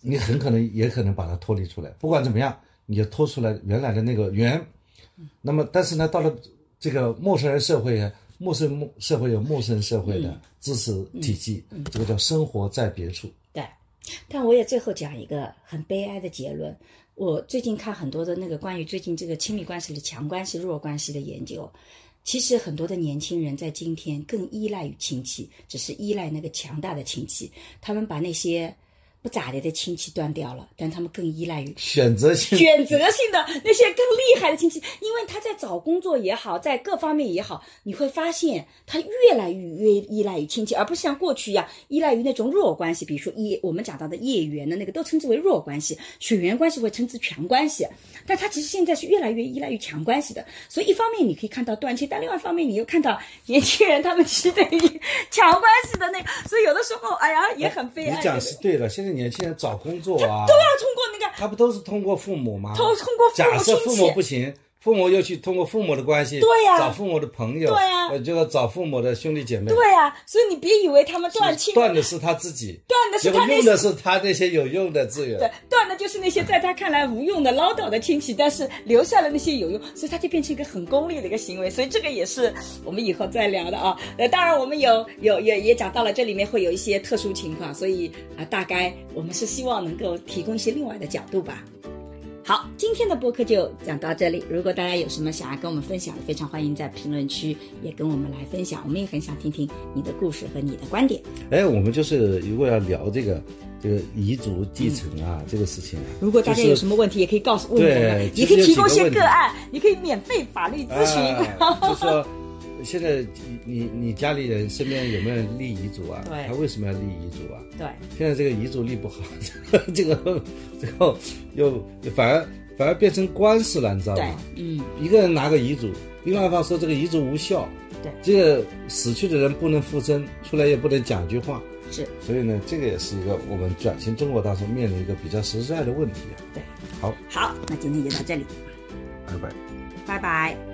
你很可能也可能把它脱离出来。不管怎么样，你就脱出来原来的那个缘，那么但是呢，到了这个陌生人社会。陌生陌社会有陌生社会的支持体系，这个叫生活在别处。对，但我也最后讲一个很悲哀的结论。我最近看很多的那个关于最近这个亲密关系的强关系、弱关系的研究，其实很多的年轻人在今天更依赖于亲戚，只是依赖那个强大的亲戚，他们把那些。不咋的的亲戚断掉了，但他们更依赖于选择性、选择性的那些更厉害的亲戚，因为他在找工作也好，在各方面也好，你会发现他越来越越依赖于亲戚，而不是像过去一样依赖于那种弱关系，比如说业我们讲到的业缘的那个都称之为弱关系，血缘关系会称之强关系，但他其实现在是越来越依赖于强关系的，所以一方面你可以看到断亲，但另外一方面你又看到年轻人他们其实对于强关系的那，所以有的时候哎呀也很悲哀。你讲是对的，现在。年轻人找工作啊，都要通过那个，他不都是通过父母吗？通通过假设父母不行。父母又去通过父母的关系，对呀，找父母的朋友，对呀，呃，就要找父母的兄弟姐妹，对呀。所以你别以为他们断亲，断的是他自己，断的是他用的是他那些有用的资源，对，断的就是那些在他看来无用的唠叨的亲戚，但是留下了那些有用，所以他就变成一个很功利的一个行为。所以这个也是我们以后再聊的啊。呃，当然我们有有也也讲到了，这里面会有一些特殊情况，所以啊，大概我们是希望能够提供一些另外的角度吧。好，今天的播客就讲到这里。如果大家有什么想要跟我们分享的，非常欢迎在评论区也跟我们来分享。我们也很想听听你的故事和你的观点。哎，我们就是如果要聊这个这个遗嘱继承啊这个事情，如果大家有什么问题，也可以告诉我们，也可以提供一些个案，也可以免费法律咨询。就说。现在你你家里人身边有没有立遗嘱啊？对，他为什么要立遗嘱啊？对，现在这个遗嘱立不好，这个最后又反而反而变成官司了，你知道吗？嗯，一个人拿个遗嘱，另外一方说这个遗嘱无效，对，这个死去的人不能复生，出来也不能讲句话，是，所以呢，这个也是一个我们转型中国当中面临一个比较实在的问题啊。对，好，好，那今天就到这里，拜拜，拜拜。